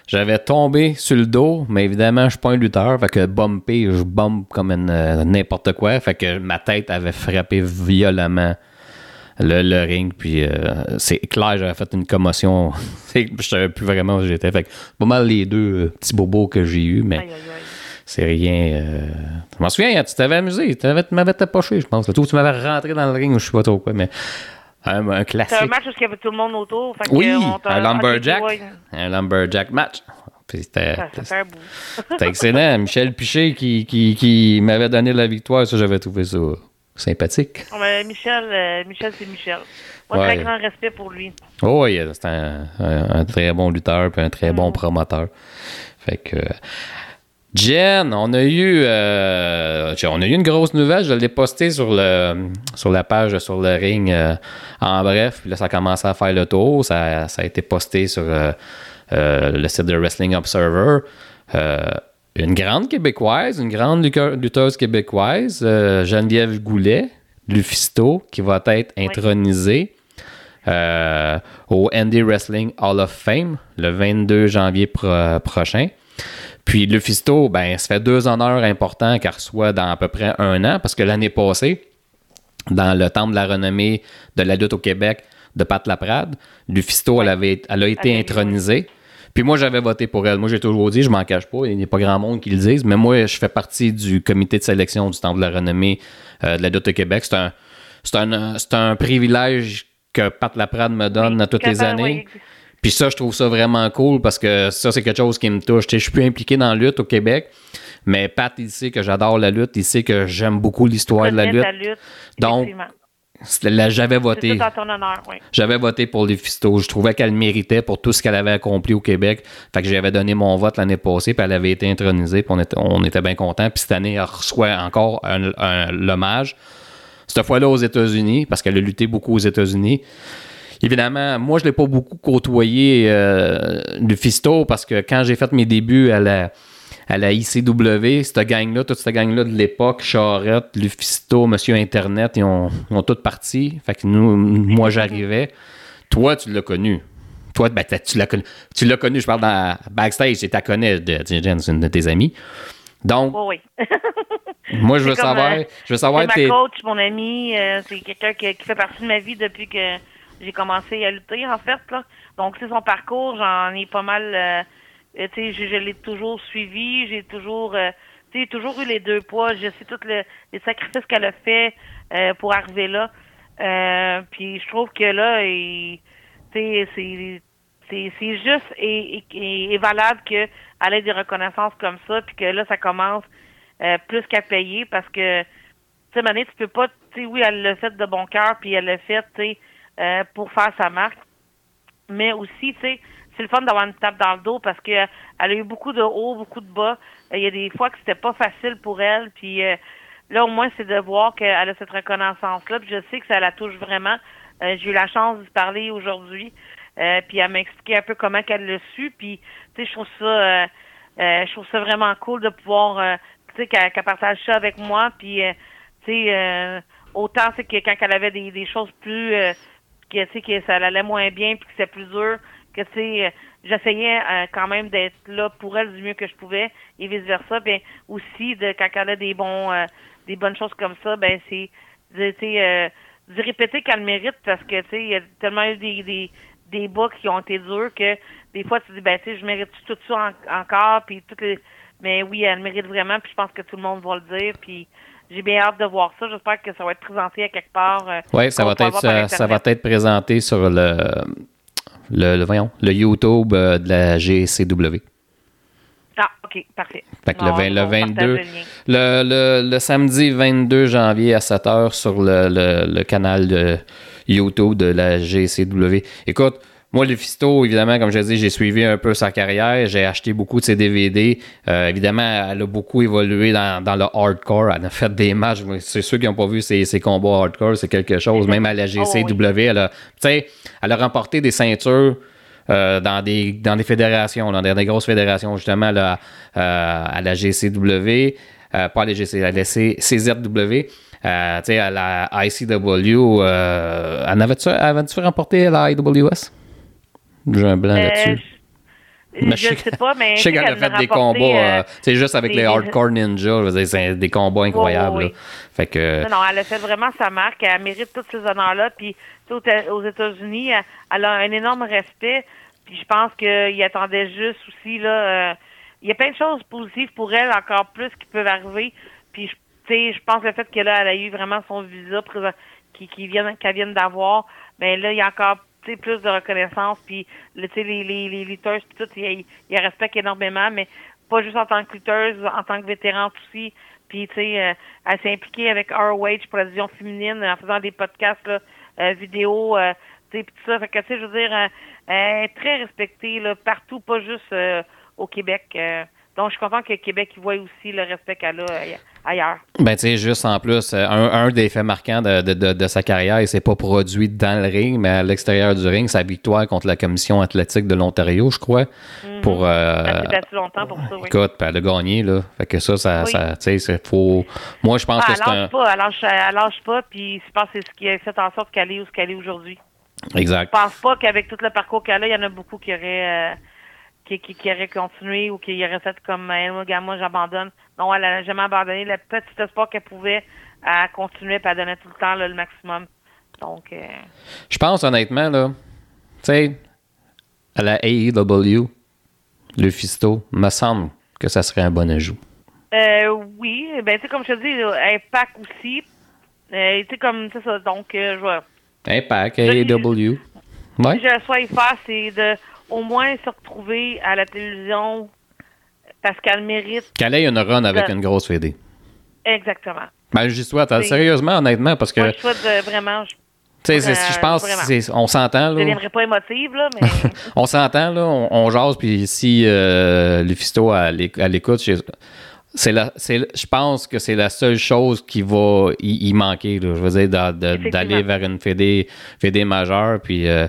J'avais tombé sur le dos, mais évidemment, je suis pas un lutteur. Fait que bumpé, je bump comme euh, n'importe quoi. Fait que ma tête avait frappé violemment le, le ring. Puis euh, c'est clair, j'avais fait une commotion. *laughs* Je savais plus vraiment où j'étais. Fait que pas mal les deux euh, petits bobos que j'ai eu, mais Aïe, aïe, aïe. c'est rien. euh, Je m'en souviens, hein, tu t'avais amusé. Tu m'avais tapoché, je pense. Tu m'avais rentré dans le ring, ou je sais pas trop quoi, mais un, un C'est un classique. match où il y avait tout le monde autour. Fait Oui, un lumberjack. Un lumberjack match. C'était c'était excellent. Michel Piché qui, qui, qui m'avait donné la victoire, ça, j'avais trouvé ça sympathique. Oh, Michel, euh, Michel, c'est Michel. Moi, Ouais. très grand respect pour lui. Oh, oui, c'était un, un- un très bon lutteur puis un très Mm. bon promoteur. Fait que. Jen, on a eu euh, on a eu une grosse nouvelle. Je l'ai posté sur le sur la page sur le ring euh, en bref. Puis là, ça a commencé à faire le tour. Ça, ça a été posté sur le site de Wrestling Observer. Une grande québécoise, une grande lutteuse québécoise, Geneviève Goulet, Lufisto, qui va être intronisée. au Indie Wrestling Hall of Fame le 22 janvier prochain. Puis le Fisto, ben, ça fait deux honneurs importants qu'elle reçoit dans à peu près un an, parce que l'année passée, dans le Temple de la renommée de la lutte au Québec de Pat Laprade, Lufisto, elle, avait, elle a été intronisée. Puis moi, j'avais voté pour elle. Moi, j'ai toujours dit, je m'en cache pas, il n'y a pas grand monde qui le dise, mais moi, je fais partie du comité de sélection du Temple de la renommée euh, de la lutte au Québec. C'est un, un, un, privilège que Pat Laprade me donne à toutes les années. Puis ça, je trouve ça vraiment cool parce que ça, c'est quelque chose qui me touche. Je suis plus impliqué dans la lutte au Québec, mais Pat, il sait que j'adore la lutte. Il sait que j'aime beaucoup l'histoire de la lutte. Donc, j'avais voté. J'avais voté pour les Fisto. Je trouvais qu'elle méritait pour tout ce qu'elle avait accompli au Québec. Fait que j'avais donné mon vote l'année passée, puis elle avait été intronisée, puis on était, on était bien contents. Puis cette année, elle reçoit encore un, l'hommage. Cette fois-là aux États-Unis, parce qu'elle a lutté beaucoup aux États-Unis. Évidemment, moi, je ne l'ai pas beaucoup côtoyé euh, le Fisto parce que quand j'ai fait mes débuts à la, à la ICW, cette gang-là, toute cette gang-là de l'époque, Charrette, Lufisto, Monsieur Internet, ils ont, ils ont toutes parti. Fait que nous, moi, j'arrivais. Toi, tu l'as connu. Toi, ben, tu l'as connu. Tu l'as connu, je parle dans backstage, tu la connais, Jen, c'est une de tes amies. Donc, oui. *laughs* moi, je veux savoir. Euh, je veux savoir. C'est ma coach, mon ami. Euh, c'est quelqu'un qui, qui, fait partie de ma vie depuis que j'ai commencé à lutter, en fait. Là. Donc, c'est son parcours, j'en ai pas mal... Euh, tu sais, je, l'ai toujours suivi, j'ai toujours... Euh, toujours eu les deux poids. Je sais tous les sacrifices qu'elle a fait euh, pour arriver là. puis je trouve que là, c'est juste et, et, valable qu'elle ait des reconnaissances comme ça, puis que là, ça commence plus qu'à payer parce que, tu sais, tu peux pas, tu sais, oui, elle l'a fait de bon cœur, puis elle l'a fait, tu sais, euh, pour faire sa marque. Mais aussi, tu sais, c'est le fun d'avoir une tape dans le dos parce que elle a eu beaucoup de hauts, beaucoup de bas. Euh, il y a des fois que c'était pas facile pour elle. Puis euh, là, au moins, c'est de voir qu'elle a cette reconnaissance-là. Puis je sais que ça la touche vraiment. J'ai eu la chance de parler aujourd'hui. puis elle m'a expliqué un peu comment qu'elle l'a su. Puis, tu sais, je trouve ça je trouve ça vraiment cool de pouvoir tu sais, qu'elle partage ça avec moi. Puis, tu sais, autant c'est que quand elle avait des, des choses plus que, que ça allait moins bien puis que c'est plus dur, que c'est euh, j'essayais euh, quand même d'être là pour elle du mieux que je pouvais et vice versa. Ben aussi de quand elle a des bons euh, des bonnes choses comme ça, ben c'est de, répéter qu'elle mérite parce que tu sais il y a tellement eu des, des des bas qui ont été durs que des fois tu dis ben tu sais je mérite tout ça encore puis toutes les mais oui elle mérite vraiment puis je pense que tout le monde va le dire puis j'ai bien hâte de voir ça. J'espère que ça va être présenté à quelque part. Euh, oui, ça va être ça, va être présenté sur le le, voyons, le YouTube euh, de la GCW. Ah, OK, parfait. Fait que le, le 22, le, le, le, samedi 22 janvier à 7 h sur le, le, canal de YouTube de la GCW. Écoute, moi, Lufisto, évidemment, comme je l'ai dit, j'ai suivi un peu sa carrière. J'ai acheté beaucoup de ses DVD. Euh, évidemment, elle a beaucoup évolué dans, dans, le hardcore. Elle a fait des matchs. C'est ceux qui n'ont pas vu ses, ses, combats hardcore, c'est quelque chose. Même à la GCW, elle, a, elle a remporté des ceintures. Euh, dans, des, dans des fédérations, dans des, grosses fédérations, justement, là, euh, à la GCW, pas à la GCW, à la CZW. à la ICW, elle avait-tu remporté la IWS? J'ai un blanc euh, là-dessus. Je, ne sais pas, mais. Je sais qu'elle a fait des combats. Euh, c'est juste avec les hardcore ninja. C'est des combats incroyables. Fait que... Non, non, elle a fait vraiment sa marque. Elle mérite tous ces honneurs-là. Puis, aux États-Unis, elle a un énorme respect. Puis, je pense qu'il attendait juste aussi. là. Euh, il y a plein de choses positives pour elle, encore plus, qui peuvent arriver. Puis, je pense le fait qu'elle a eu vraiment son visa qui, qui vient, qu'elle vient d'avoir, ben là, il y a encore plus de reconnaissance, puis les, les, les lutteuses, puis tout, ils, ils respectent énormément, mais pas juste en tant que lutteuse, en tant que vétérante aussi. Puis, tu sais, euh, elle s'est impliquée avec ROH pour la vision féminine en faisant des podcasts là, euh, vidéo, euh, tu sais, tout ça. Fait que, tu sais, je veux dire, elle est très respectée là, partout, pas juste au Québec. Donc, je suis content que Québec voit aussi le respect qu'elle a euh, ailleurs. Ben, tu sais, juste en plus, euh, un, des faits marquants de, de, de, sa carrière, il s'est pas produit dans le ring, mais à l'extérieur du ring, sa victoire contre la Commission athlétique de l'Ontario, je crois. Mhm. Pour, euh, elle s'est longtemps pour ça, oui. Écoute, elle a gagné, là. Fait que ça, ça, tu sais, c'est faux. Moi, je pense ah, que c'est un. Pas, elle lâche, elle lâche pas, puis je pense que c'est ce qui a fait en sorte qu'elle est où ce qu'elle est aujourd'hui. Exact. Je pense pas qu'avec tout le parcours qu'elle a, il y en a beaucoup qui auraient. Euh, qui, qui, qui, aurait continué ou qui aurait fait comme moi, j'abandonne. Non, elle n'a jamais abandonné. Le petit espoir qu'elle pouvait, à continuer et à donner tout le temps le maximum. Donc. Euh... Je pense honnêtement, là, tu sais, à la AEW, le Fisto, me semble que ça serait un bon ajout. Euh, oui, ben tu sais, comme je te dis, Impact aussi. Euh, tu sais, comme, c'est ça, donc, euh, je vois. Impact, AEW. Ouais. Si je souhaite faire, c'est de au moins se retrouver à la télévision parce qu'elle mérite. Qu'elle ait une run avec une grosse fédé. Exactement. Ben, j'y souhaite, sérieusement, honnêtement, parce que. Moi, je souhaite de, vraiment. Tu sais, je pense, on s'entend, là. Je ne pas émotive, là, mais. *laughs* on s'entend, là, on, on, jase, puis si euh, Lufisto à l'écoute, c'est la, je pense que c'est la seule chose qui va y, manquer, là, je veux dire, d'aller vers une fédé, fédé majeure, puis euh,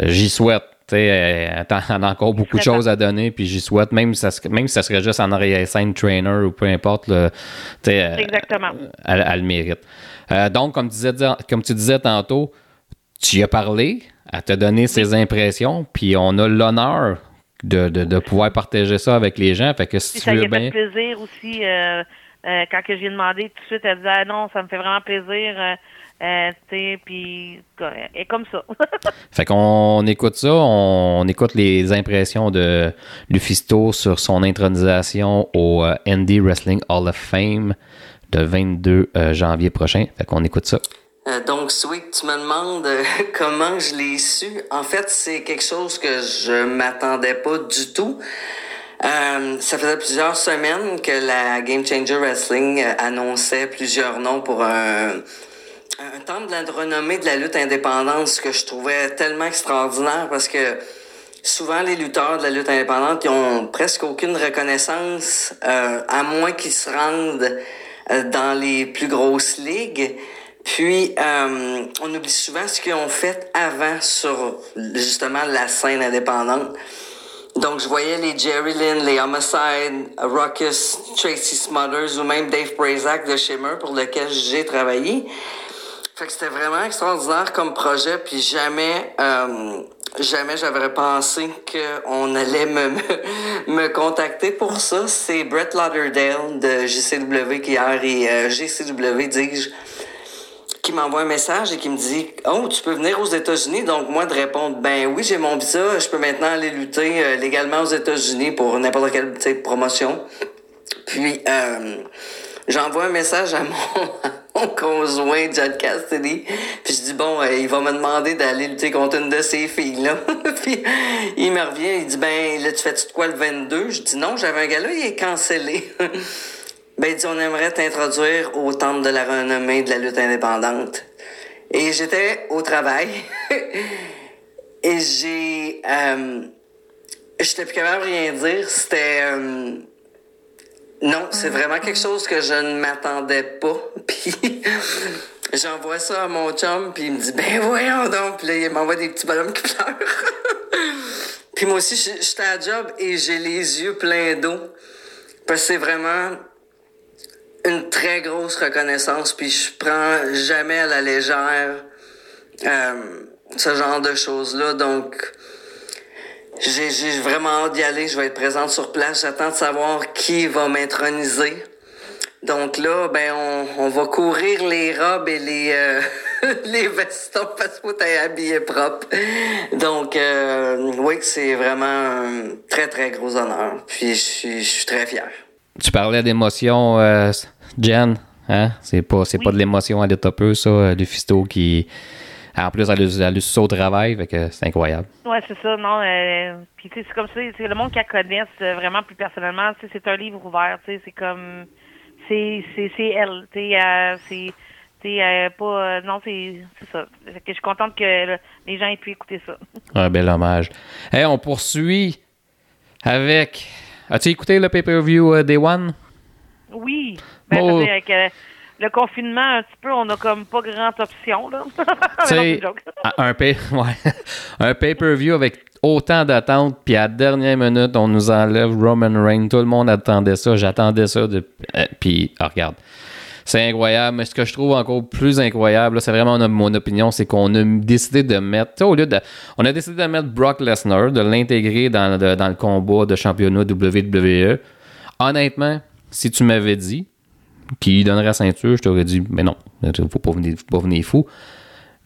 j'y souhaite elle *laughs* a encore beaucoup de choses à donner, puis j'y souhaite, même si, ça, même si ça serait juste en arrière scène trainer ou peu importe, là, Exactement. Elle, elle, le mérite. Euh, donc, comme, disais, comme tu disais tantôt, tu y as parlé, elle t'a donné ses impressions, puis on a l'honneur de, de, pouvoir partager ça avec les gens. Fait que si tu ça veux bien... fait plaisir aussi. Euh, euh, quand que j'ai demandé tout de suite, elle disait ah non, ça me fait vraiment plaisir. Euh, puis et comme ça. *laughs* fait qu'on écoute ça, on, écoute les impressions de Lufisto sur son intronisation au euh, Indie Wrestling Hall of Fame le 22 euh, janvier prochain. Fait qu'on écoute ça. donc, Sweet, tu me demandes *laughs* comment je l'ai su? En fait, c'est quelque chose que je m'attendais pas du tout. ça faisait plusieurs semaines que la Game Changer Wrestling annonçait plusieurs noms pour un, un temple de la renommée de la lutte indépendante, ce que je trouvais tellement extraordinaire parce que souvent les lutteurs de la lutte indépendante, ils ont presque aucune reconnaissance, euh, à moins qu'ils se rendent euh, dans les plus grosses ligues. Puis, euh, on oublie souvent ce qu'ils ont fait avant sur justement la scène indépendante. Donc, je voyais les Jerry Lynn, les Homicide, Ruckus, Tracy Smothers ou même Dave Prazak de Shimmer pour lequel j'ai travaillé. Fait que c'était vraiment extraordinaire comme projet, puis jamais, euh, jamais j'avais pensé qu'on allait me, me, contacter pour ça. C'est Brett Lauderdale de JCW qui hier et euh, GCW, dis-je, qui m'envoie un message et qui me dit Oh, tu peux venir aux États-Unis. Donc, moi, de répondre Ben oui, j'ai mon visa, je peux maintenant aller lutter euh, légalement aux États-Unis pour n'importe quelle promotion. Puis, euh, j'envoie un message à mon mon conjoint John Cassidy. Puis je dis bon, euh, il va me demander d'aller lutter contre une de ses filles là. *laughs* puis il me revient, il dit ben là tu fais -tu quoi le 22 Je dis non, j'avais un gars là, il est cancellé. *laughs* ben il dit on aimerait t'introduire au temple de la renommée de la lutte indépendante. Et j'étais au travail. *laughs* Et j'ai euh, j'étais plus capable de rien dire, c'était euh, non, c'est vraiment quelque chose que je ne m'attendais pas. *laughs* Puis j'envoie ça à mon chum, puis il me dit ben voyons donc. Puis là, il m'envoie des petits bonhommes qui pleurent. *laughs* puis moi aussi, j'étais à job et j'ai les yeux pleins d'eau. Parce que c'est vraiment une très grosse reconnaissance. Puis je prends jamais à la légère euh, ce genre de choses-là. Donc j'ai vraiment hâte d'y aller. Je vais être présente sur place. J'attends de savoir qui va m'introniser. Donc là, ben on, on, va courir les robes et les euh, *laughs* les vestons parce que t'es habillé propre. Donc euh, oui, c'est vraiment un très très gros honneur. Puis je suis, je suis très fier. Tu parlais d'émotion, euh, Jen. Hein? C'est pas c'est pas de l'émotion à l'état peu, ça, du fisto qui en plus, elle a, eu au travail, fait que c'est incroyable. Oui, c'est ça. Non, euh, puis c'est comme ça, c'est le monde qu'elle connaisse euh, vraiment plus personnellement. C'est un livre ouvert. C'est comme, c'est elle. Euh, c'est c'est pas non c'est ça que je suis contente que les gens aient pu écouter ça *laughs* un bel hommage hey, on poursuit avec As-tu écouté le pay-per-view euh, Day One? Oui. Ben, Oh. avec euh, le confinement, un petit peu, on a comme pas grande option, là. *laughs* Non, un, pay- *laughs* ouais. un pay-per-view avec autant d'attentes, puis à la dernière minute, on nous enlève Roman Reigns. Tout le monde attendait ça. J'attendais ça. De... euh, puis, ah, regarde. C'est incroyable, mais ce que je trouve encore plus incroyable, c'est vraiment mon, opinion, c'est qu'on a décidé de mettre, au lieu de, on a décidé de mettre Brock Lesnar, de l'intégrer dans, le- dans le combat de championnat WWE. Honnêtement, si tu m'avais dit qu'il lui donnerait la ceinture, je t'aurais dit, mais non, faut pas venir, faut pas venir fou.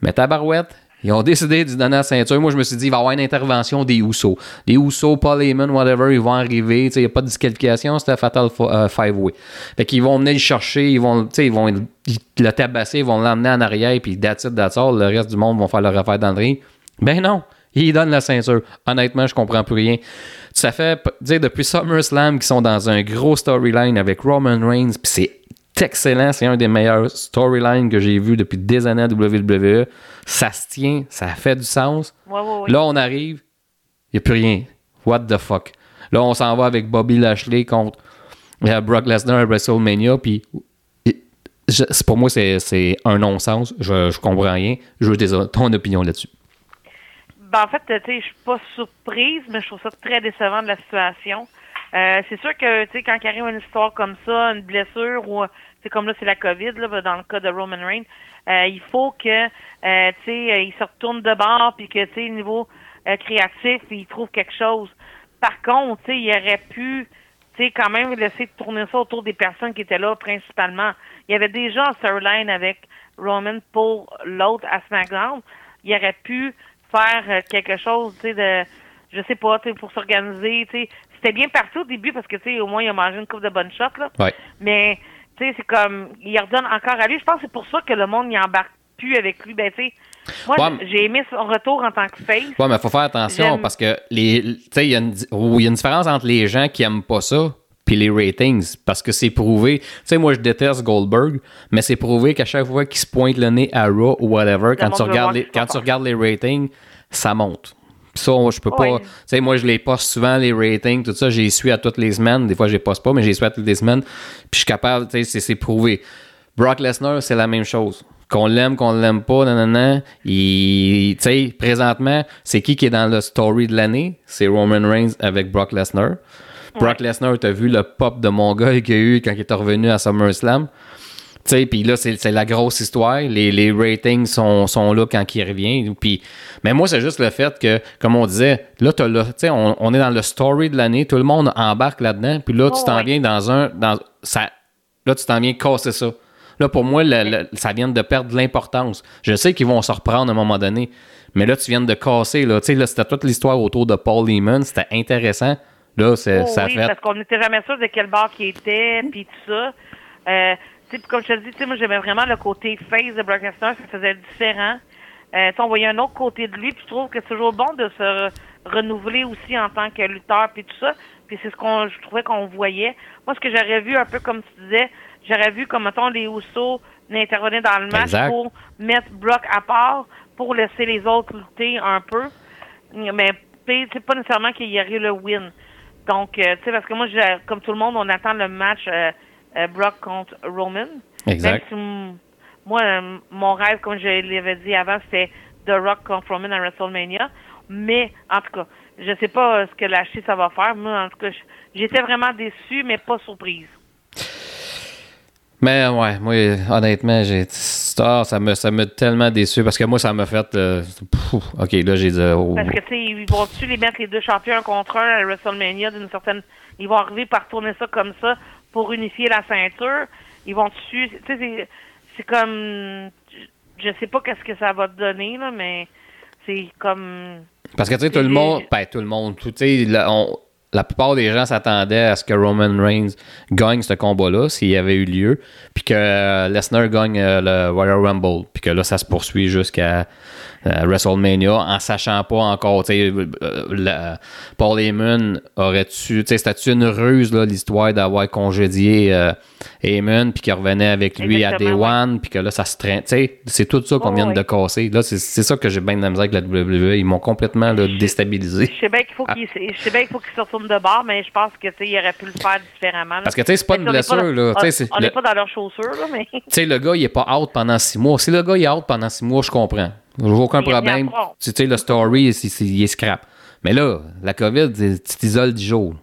Mais tabarouette, ils ont décidé de lui donner la ceinture. Moi, je me suis dit, il va y avoir une intervention des Usos. Les Usos, Paul Heyman, whatever, ils vont arriver. Il n'y a pas de disqualification, c'était Fatal euh, Five-Way. Fait qu'ils vont venir le chercher, ils vont, ils vont le tabasser, ils vont l'emmener en arrière, puis that's it. Le reste du monde vont faire leur affaire dans le ring. Ben non, ils donnent la ceinture. Honnêtement, je comprends plus rien. Ça fait, dire depuis SummerSlam qu'ils sont dans un gros storyline avec Roman Reigns, puis c'est excellent. C'est un des meilleurs storylines que j'ai vu depuis des années à WWE. Ça se tient, ça fait du sens. Ouais, ouais, ouais. Là, on arrive, il n'y a plus rien. What the fuck? Là, on s'en va avec Bobby Lashley contre euh, Brock Lesnar à WrestleMania, puis pour moi, c'est un non-sens. Je, je comprends rien. Je veux ton opinion là-dessus. Ben, en fait, tu sais, je suis pas surprise, mais je trouve ça très décevant de la situation. Euh, c'est sûr que, tu sais, quand il arrive une histoire comme ça, une blessure, ou, c'est comme là, c'est la COVID, là, dans le cas de Roman Reigns, euh, il faut que, euh, tu sais, euh, il se retourne de bord, puis que, tu sais, niveau euh, créatif, il trouve quelque chose. Par contre, tu sais, il aurait pu, tu sais, quand même laisser tourner ça autour des personnes qui étaient là principalement. Il y avait déjà un storyline avec Roman pour l'autre à SmackDown. Il aurait pu faire euh, quelque chose, tu sais, de, je sais pas, tu sais, pour s'organiser, tu sais. C'était bien parti au début parce que, tu sais, au moins, il a mangé une coupe de bonnes shots, là. Ouais. Mais, tu sais, c'est comme, il redonne encore à lui. Je pense que c'est pour ça que le monde n'y embarque plus avec lui. Ben, tu sais, moi, Ouais, j'ai aimé son retour en tant que face. Ouais, mais faut faire attention parce que les, tu sais, il y, a une oh, y a une différence entre les gens qui aiment pas ça puis les ratings parce que c'est prouvé. Tu sais, moi je déteste Goldberg, mais c'est prouvé qu'à chaque fois qu'il se pointe le nez à Raw ou whatever, quand tu regardes les, quand tu regardes les ratings, ça monte. Puis Ça, moi, je peux pas. Tu sais, moi, je les poste souvent, les ratings, tout ça. J'y suis à toutes les semaines. Des fois, je les poste pas, mais j'y suis à toutes les semaines. Puis je suis capable, tu sais, c'est- prouvé. Brock Lesnar, c'est la même chose. Qu'on l'aime, qu'on l'aime pas, nanana. Il, tu sais, présentement, c'est qui qui est dans le story de l'année? C'est Roman Reigns avec Brock Lesnar. Brock Lesnar, t'as vu le pop de mon gars qu'il y a eu quand il est revenu à SummerSlam? Tu sais, puis là, c'est la grosse histoire. Les, les ratings sont, sont là quand il revient. Puis, mais moi, c'est juste le fait que, comme on disait, là, t'as le- tu sais, on, on est dans le story de l'année, tout le monde embarque là-dedans. Puis là, tu Oh, t'en viens dans un. Dans, ça, là, tu t'en viens casser ça. Là, pour moi, le- le- ça vient de perdre de l'importance. Je sais qu'ils vont se reprendre à un moment donné. Mais là, tu viens de casser. Là, Tu sais, là c'était toute l'histoire autour de Paul Heyman. C'était intéressant. Là, c'est, Oh ça oui, fait. parce qu'on n'était jamais sûr de quel bar qui était, puis tout ça. Euh, tu sais, puis comme je te dis, tu sais, moi, j'aimais vraiment le côté face de Brock Lesnar, ça faisait différent. Euh, on voyait un autre côté de lui, puis je trouve que c'est toujours bon de se re- renouveler aussi en tant que lutteur, puis tout ça. Puis c'est ce qu'on, je trouvais qu'on voyait. Moi, ce que j'aurais vu, un peu comme tu disais, j'aurais vu comme, mettons, les Usos intervenaient dans le match Exact. pour mettre Brock à part, pour laisser les autres lutter un peu. Mais c'est pas nécessairement qu'il y aurait le win. Donc, euh, tu sais, parce que moi, j'ai- comme tout le monde, on attend le match euh, euh, Brock contre Roman. Exact. Même si, moi, euh, mon rêve, comme je l'avais dit avant, c'était The Rock contre Roman à WrestleMania. Mais, en tout cas, je sais pas euh, ce que la Chi, ça va faire. Moi, en tout cas, j'étais vraiment déçue, mais pas surprise. Mais ouais, moi, honnêtement, j'ai. Ça, ça me, ça m'a tellement déçu parce que moi, ça m'a fait. euh, ok, là, j'ai dit. oh, Parce que, tu sais, ils vont-tu les mettre les deux champions un contre un à WrestleMania d'une certaine. Ils vont arriver par tourner ça comme ça pour unifier la ceinture? Ils vont-tu. Tu sais, c'est- comme. Je sais pas qu'est-ce que ça va te donner, là, mais c'est comme. Parce que, tu sais, tout le monde. Ben, tout le monde. Tu sais, on- la plupart des gens s'attendaient à ce que Roman Reigns gagne ce combat-là, s'il avait eu lieu, puis que euh, Lesnar gagne euh, le Royal Rumble, puis que là, ça se poursuit jusqu'à euh, WrestleMania, en sachant pas encore, tu sais, euh, Paul Heyman aurait-tu, tu sais, c'était-tu une ruse, là, l'histoire d'avoir congédié euh, Heyman, puis qu'il revenait avec lui à Day ouais. One, puis que là, ça se traîne, tu sais, c'est tout ça qu'on Oh, vient ouais. de casser. Là, c'est c'est ça que j'ai bien de la misère avec la WWE. Ils m'ont complètement là, déstabilisé. Je sais bien qu'il faut qu'il je sais bien qu'il faut qu'il se retourne tourne de bord, mais je pense que tu sais, il aurait pu le faire différemment. là. Parce que, tu sais, c'est pas une blessure, là. Tu sais, on- n'est pas dans leurs chaussures, là, mais. Tu sais, le gars, il est pas out pendant six mois. Si le gars, il est out pendant six mois, je comprends. Aucun problème. Tu sais, le story, il est scrap. Mais là, la COVID, tu t'isoles 10 jours.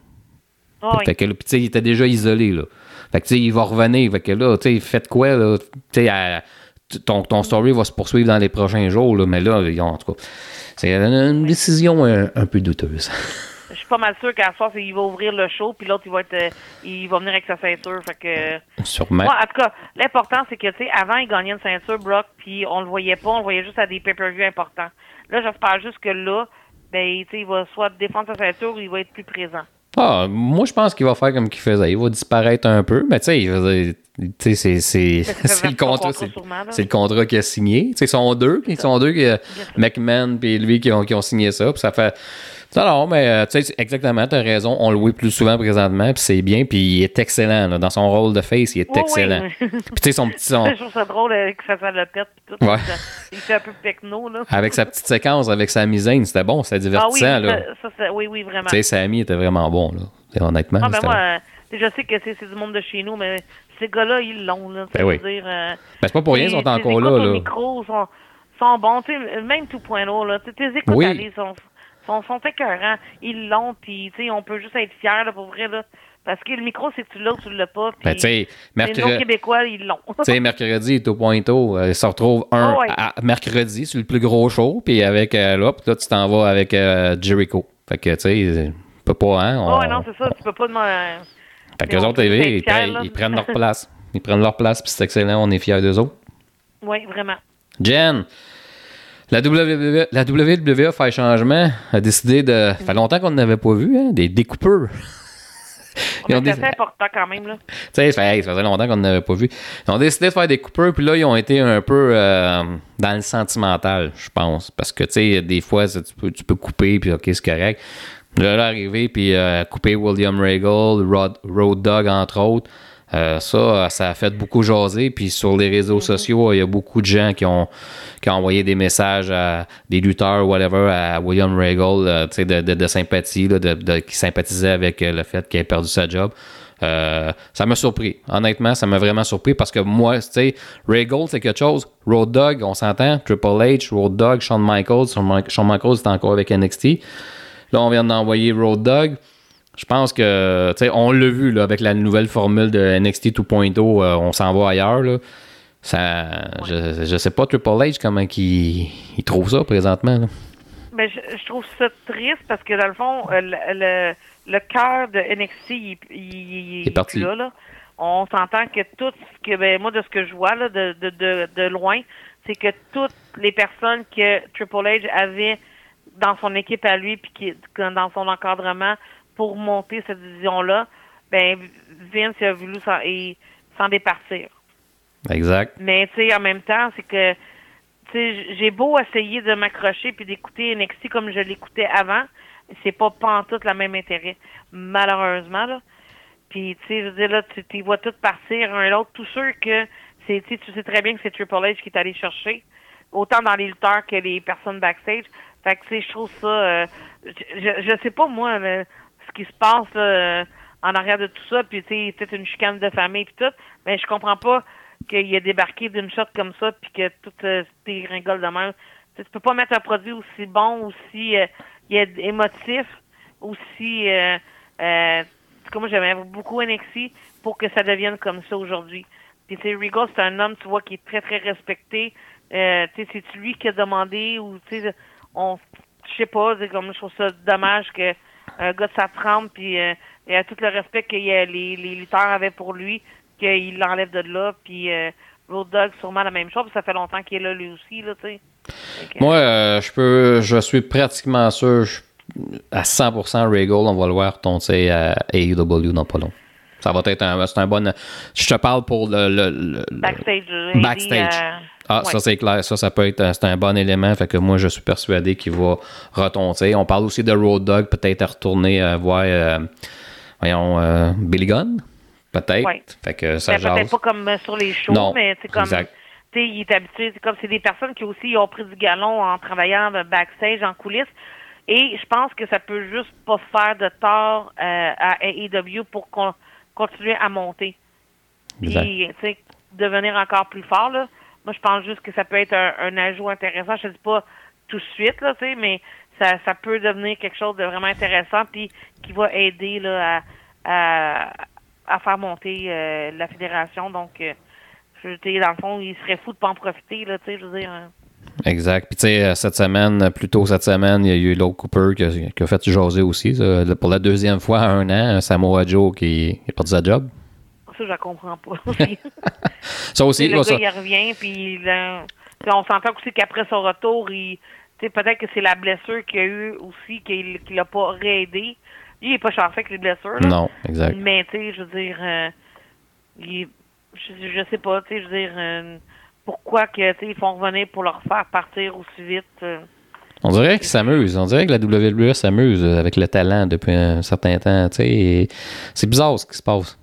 Ah. Fait que là, il était déjà isolé, là. Fait que, tu sais, il va revenir. Fait que là, tu sais, faites quoi, là? Tu sais, ton, ton story va se poursuivre dans les prochains jours, là. Mais là, en tout cas, c'est une, une décision un, un peu douteuse. *laughs* Je suis pas mal sûr qu'à soir, c'est- il va ouvrir le show, puis l'autre, il va être, euh, il va venir avec sa ceinture. Fait que. Sûrement. Moi, en tout cas, l'important, c'est que, tu sais, avant, il gagnait une ceinture, Brock, puis on le voyait pas, on le voyait juste à des pay-per-views importants. Là, j'espère juste que là, ben, tu sais, il va soit défendre sa ceinture ou il va être plus présent. Ah, moi, je pense qu'il va faire comme qu'il faisait. Il va disparaître un peu, mais tu sais, c'est- c'est *laughs* c'est le contrat, c'est le contrat qu'il a signé. Tu sais, ils sont deux, ils sont deux, que McMahon et lui qui ont, qui ont signé ça, puis ça fait. Non, non, mais euh, tu sais, exactement, t'as raison. On le voit plus souvent présentement, puis c'est bien, puis il est excellent là, dans son rôle de face, il est Oui, oui. excellent. *laughs* Puis tu sais, son petit son, Je trouve ça drôle euh, soit le pète pis tout. Ouais. Il fait un peu techno, là. avec sa petite séquence, avec sa misaine, c'était bon, c'était Ah oui, divertissant là. ça, ça, oui, oui, vraiment. Tu sais, Sammy était vraiment bon là. Honnêtement, Ah, ben moi, euh, je sais que c'est du monde de chez nous, mais ces gars-là, ils l'ont, là. Ben oui. dire, euh, Ben, c'est pas pour rien, ils sont encore là. là. micro sont, sont bons, tu sais, même 2.0, là. Tes tes écoutes Oui. sont, sont, sont écœurants. Ils l'ont, puis, on peut juste être fiers, là, pour vrai, là. Parce que le micro, c'est tu l'as ou tu l'as pas. Ben, sais, les mercredi. non-québécois, ils l'ont. Tu sais, mercredi, il est au pointo. Euh, il se retrouve un Ah ouais. à- mercredi sur le plus gros show, puis avec euh, là, puis là, tu t'en vas avec euh, Jericho. Fait que, tu sais, tu peux pas, hein? Ah on- ouais, non, c'est ça, tu peux pas demander. Fait que les autres, peut ils, ils, là. ils prennent leur *laughs* place. Ils prennent leur place, puis c'est excellent, on est fiers d'eux autres. Oui, vraiment. Jen, la WWE, la WWE a fait changement, a décidé de. Ça fait longtemps qu'on n'avait pas vu, hein, des découpeurs. Ils ont c'est assez important quand même, là. Ça fait, ça faisait longtemps qu'on n'avait pas vu. Ils ont décidé de faire des coupeurs, puis là, ils ont été un peu euh, dans le sentimental, je pense. Parce que, tu sais, des fois, ça, tu, peux, tu peux couper, puis OK, c'est correct. Là, là, arriver, puis euh, couper William Regal, Rod, Road Dogg, entre autres. Euh, ça, ça a fait beaucoup jaser. Puis sur les réseaux sociaux, il y a beaucoup de gens qui ont, qui ont envoyé des messages à des lutteurs, whatever, à William Regal, euh, tu sais, de, de, de sympathie, là, de, de- qui sympathisaient avec euh, le fait qu'il ait perdu sa job. Euh, ça m'a surpris. Honnêtement, ça m'a vraiment surpris parce que moi, tu sais, Regal, c'est quelque chose. Road Dogg, on s'entend. Triple H, Road Dogg, Shawn Michaels. Shawn, Mi- Shawn Michaels est encore avec NXT. Là, on vient d'envoyer Road Dogg. Je pense que, tu sais, on l'a vu là, avec la nouvelle formule de NXT 2.0, euh, on s'en va ailleurs. Là. Ça, je, je sais pas Triple H comment il, il trouve ça présentement. là. Ben, je, je trouve ça triste parce que dans le fond, euh, le, le, le cœur de NXT, il, il, est parti. là, là. On s'entend que tout ce que, ben, moi, de ce que je vois là, de, de, de, de loin, c'est que toutes les personnes que Triple H avait dans son équipe à lui, puis qui, dans son encadrement pour monter cette division-là, ben, Vince a voulu s'en, départir. Exact. Mais tu sais, en même temps, c'est que tu sais, j'ai beau essayer de m'accrocher puis d'écouter NXT comme je l'écoutais avant, c'est pas pantoute le même intérêt, malheureusement là. Puis tu sais, je veux dire là, tu vois tout partir un l'autre, tous ceux que c'est, tu sais, très bien que c'est Triple H qui est allé chercher, autant dans les lutteurs que les personnes backstage. Fait que tu sais, je trouve ça, euh, je, je sais pas moi là, ce qui se passe euh, en arrière de tout ça, puis tu sais, peut-être une chicane de famille puis tout, mais je comprends pas qu'il a débarqué d'une shot comme ça puis que tout euh, de même. Tu sais, tu peux pas mettre un produit aussi bon, aussi euh, émotif, aussi euh, euh, moi j'aimais beaucoup NXT pour que ça devienne comme ça aujourd'hui. Puis tu sais, Regal, c'est un homme, tu vois, qui est très très respecté. Euh, tu sais, c'est lui qui a demandé ou tu sais, on, je sais pas, comme je trouve ça dommage que un gars de sa trempe puis euh, et à tout le respect que euh, les, les lutteurs avaient pour lui, qu'il l'enlève de là, puis euh, Road Dogg sûrement la même chose, puis ça fait longtemps qu'il est là lui aussi, là, tu sais. Moi, euh, je peux, je suis pratiquement sûr, je- à 100% Regal, on va le voir tomber à AEW dans pas long. Ça va être un, un bon. Je te parle pour le, le- Backstage. Backstage. Euh, Ah, ouais. ça c'est clair. Ça, ça peut être un, c'est un bon élément. Fait que moi, je suis persuadé qu'il va retomber. On parle aussi de Road Dogg, peut-être à retourner euh, voir, euh, voyons, euh, Billy Gunn. Peut-être. Ouais. Fait que ça Ben, peut-être pas comme euh, sur les shows, Non, mais c'est comme exact. il est habitué, c'est comme c'est des personnes qui aussi ont pris du galon en travaillant euh, backstage, en coulisses. Et je pense que ça peut juste pas faire de tort euh, à AEW pour continuer à monter. Puis, devenir encore plus fort, là. Moi, je pense juste que ça peut être un, ajout intéressant. Je ne dis pas tout de suite, là, tu sais, mais ça, ça peut devenir quelque chose de vraiment intéressant puis qui va aider là, à, à, faire monter euh, la fédération. Donc, euh, dans le fond, il serait fou de pas en profiter, là, tu sais, je. Hein. Exact. Puis, tu sais, euh, cette semaine, plus tôt cette semaine, il y a eu Lowe Cooper qui a, qui a fait jaser aussi. pour la deuxième fois en un an, Samoa Joe qui, qui a perdu sa job. Ça, je comprends pas. *laughs* *laughs* ça aussi, le gars, il revient, puis on s'entend aussi qu'après son retour, il, peut-être que c'est la blessure qu'il a eu aussi qui ne l'a pas réaidé. Il n'est pas chanceux avec les blessures. Non, exact. Mais, tu sais, je veux dire, euh, il, je, sais pas, tu sais, je veux dire, euh, pourquoi que, ils font revenir pour leur faire partir aussi vite. Euh. On dirait qu'ils s'amusent. On dirait que la WWE s'amuse avec le talent depuis un certain temps. C'est bizarre ce qui se passe.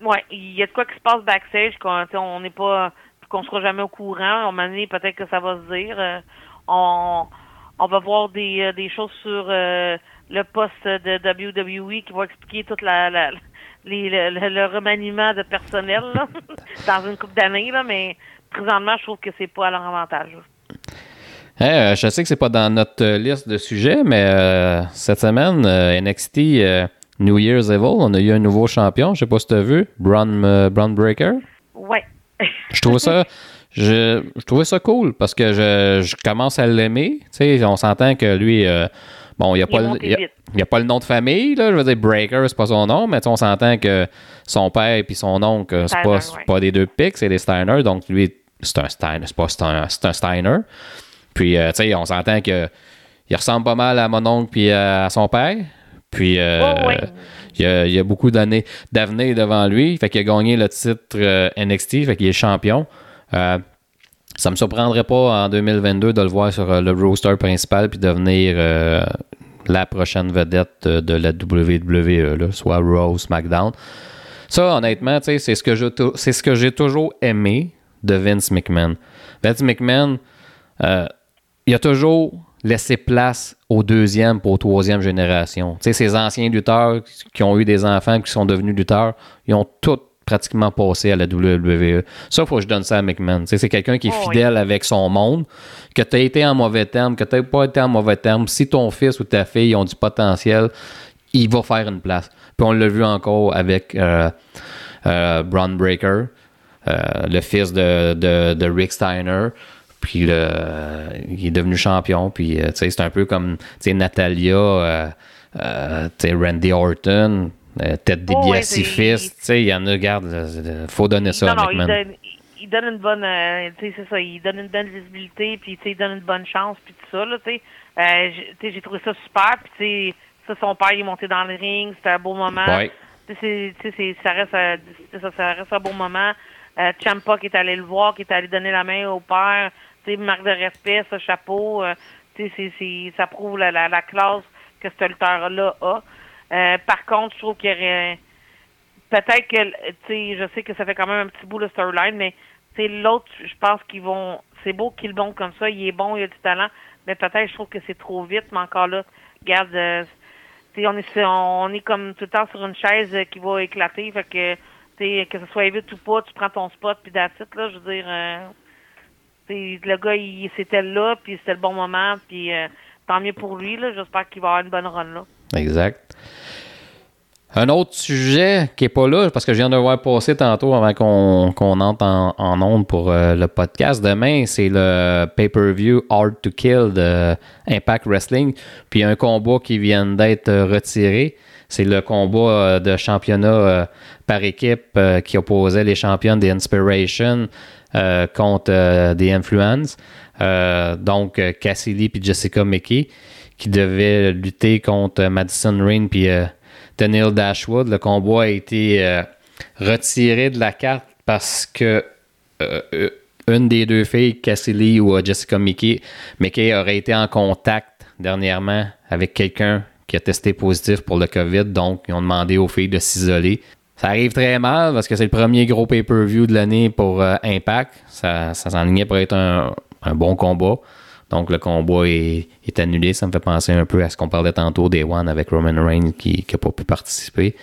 Oui, il y a de quoi qui se passe backstage qu'on n'est pas qu'on sera jamais au courant. À un moment peut-être que ça va se dire. Euh, on, on va voir des, euh, choses sur euh, le poste de WWE qui va expliquer toute la, le, remaniement de personnel *laughs* dans une couple d'années, mais présentement, je trouve que c'est pas à leur avantage. je sais que c'est pas dans notre liste de sujets, mais cette semaine, NXT New Year's Evil, on a eu un nouveau champion. Je sais pas si tu as vu, Braun, euh, Breaker. Ouais. je trouve ça. *laughs* Je, je, trouvais ça cool parce que je, je commence à l'aimer. on s'entend que lui, euh, bon, il n'y a, pas le, a, pas le nom de famille. Là, je veux dire, Breaker, c'est pas son nom, mais on s'entend que son père et son oncle, c'est pas, pas des deux pics, c'est des Steiner. Donc lui, c'est un Steiner, c'est pas un, un, Steiner. Puis, euh, tu sais, on s'entend que il ressemble pas mal à mon oncle puis à son père. Puis, euh, oh, il, y a, beaucoup d'années d'avenir devant lui. Fait qu'il a gagné le titre euh, NXT, fait qu'il est champion. Euh, ça me surprendrait pas en 2022 de le voir sur le roster principal puis devenir la prochaine vedette de la WWE, soit Raw SmackDown. Ça, honnêtement, c'est ce que c'est ce que j'ai toujours aimé de Vince McMahon. Vince McMahon, il a toujours laisser place aux deuxième pour aux troisième génération. Tu sais, ces anciens lutteurs qui ont eu des enfants qui sont devenus lutteurs, ils ont tous pratiquement passé à la WWE. Ça, il faut que je donne ça à McMahon. Tu sais, c'est quelqu'un qui est oh, fidèle avec son monde, que tu as été en mauvais terme, que tu n'as pas été en mauvais terme. Si ton fils ou ta fille ont du potentiel, il va faire une place. Puis on l'a vu encore avec euh, euh Braun Breaker, euh, le fils de, de, de Rick Steiner. Puis là, il est devenu champion. Puis euh, c'est un peu comme Natalia, euh, euh, Randy Orton, Ted DiBiase oh, fils. Il y en a, regarde, il faut donner ça à McMahon. Il donne, une bonne, c'est ça, il donne une bonne visibilité, puis il donne une bonne chance, puis tout ça, là, tu sais. j'ai trouvé ça super, puis ça, son père, il est monté dans le ring, c'était un beau moment. Ouais. ça, reste, ça, ça reste un bon moment. Euh, Champa qui est allé le voir, qui est allé donner la main au père marque de respect, ce chapeau, euh, c'est, ça prouve la, la, classe que ce lutteur-là a. Euh, par contre, je trouve qu'il y aurait peut-être que tu je sais que ça fait quand même un petit bout de storyline, mais l'autre, je pense qu'ils vont c'est beau qu'il le bon comme ça, il est bon, il a du talent, mais peut-être je trouve que c'est trop vite, mais encore là, regarde euh, on est on est comme tout le temps sur une chaise qui va éclater, fait que que ce soit vite ou pas, tu prends ton spot puis là, je veux dire le gars, il c'était là, puis c'était le bon moment, puis euh, tant mieux pour lui. J'espère qu'il va avoir une bonne run là. Exact. Un autre sujet qui n'est pas là, parce que je viens de voir passer tantôt avant qu'on entre en, en onde pour euh, le podcast. Demain, c'est le pay-per-view Hard to Kill de Impact Wrestling. Puis un combat qui vient d'être retiré. C'est le combat euh, de championnat par équipe qui opposait les champions des Inspiration euh, contre des euh, Influences. Euh, donc, Cassidy puis Jessica Mickey qui devaient lutter contre Madison Rain puis Daniel Dashwood. Le combat a été retiré de la carte parce que une des deux filles, Cassidy ou Jessica Mickey, Mickey aurait été en contact dernièrement avec quelqu'un qui a testé positif pour le COVID. Donc, ils ont demandé aux filles de s'isoler. Ça arrive très mal parce que c'est le premier gros pay-per-view de l'année pour euh, Impact. Ça, ça s'enlignait pour être un, bon combat. Donc, le combat est, est, annulé. Ça me fait penser un peu à ce qu'on parlait tantôt des One avec Roman Reigns qui n'a pas pu participer.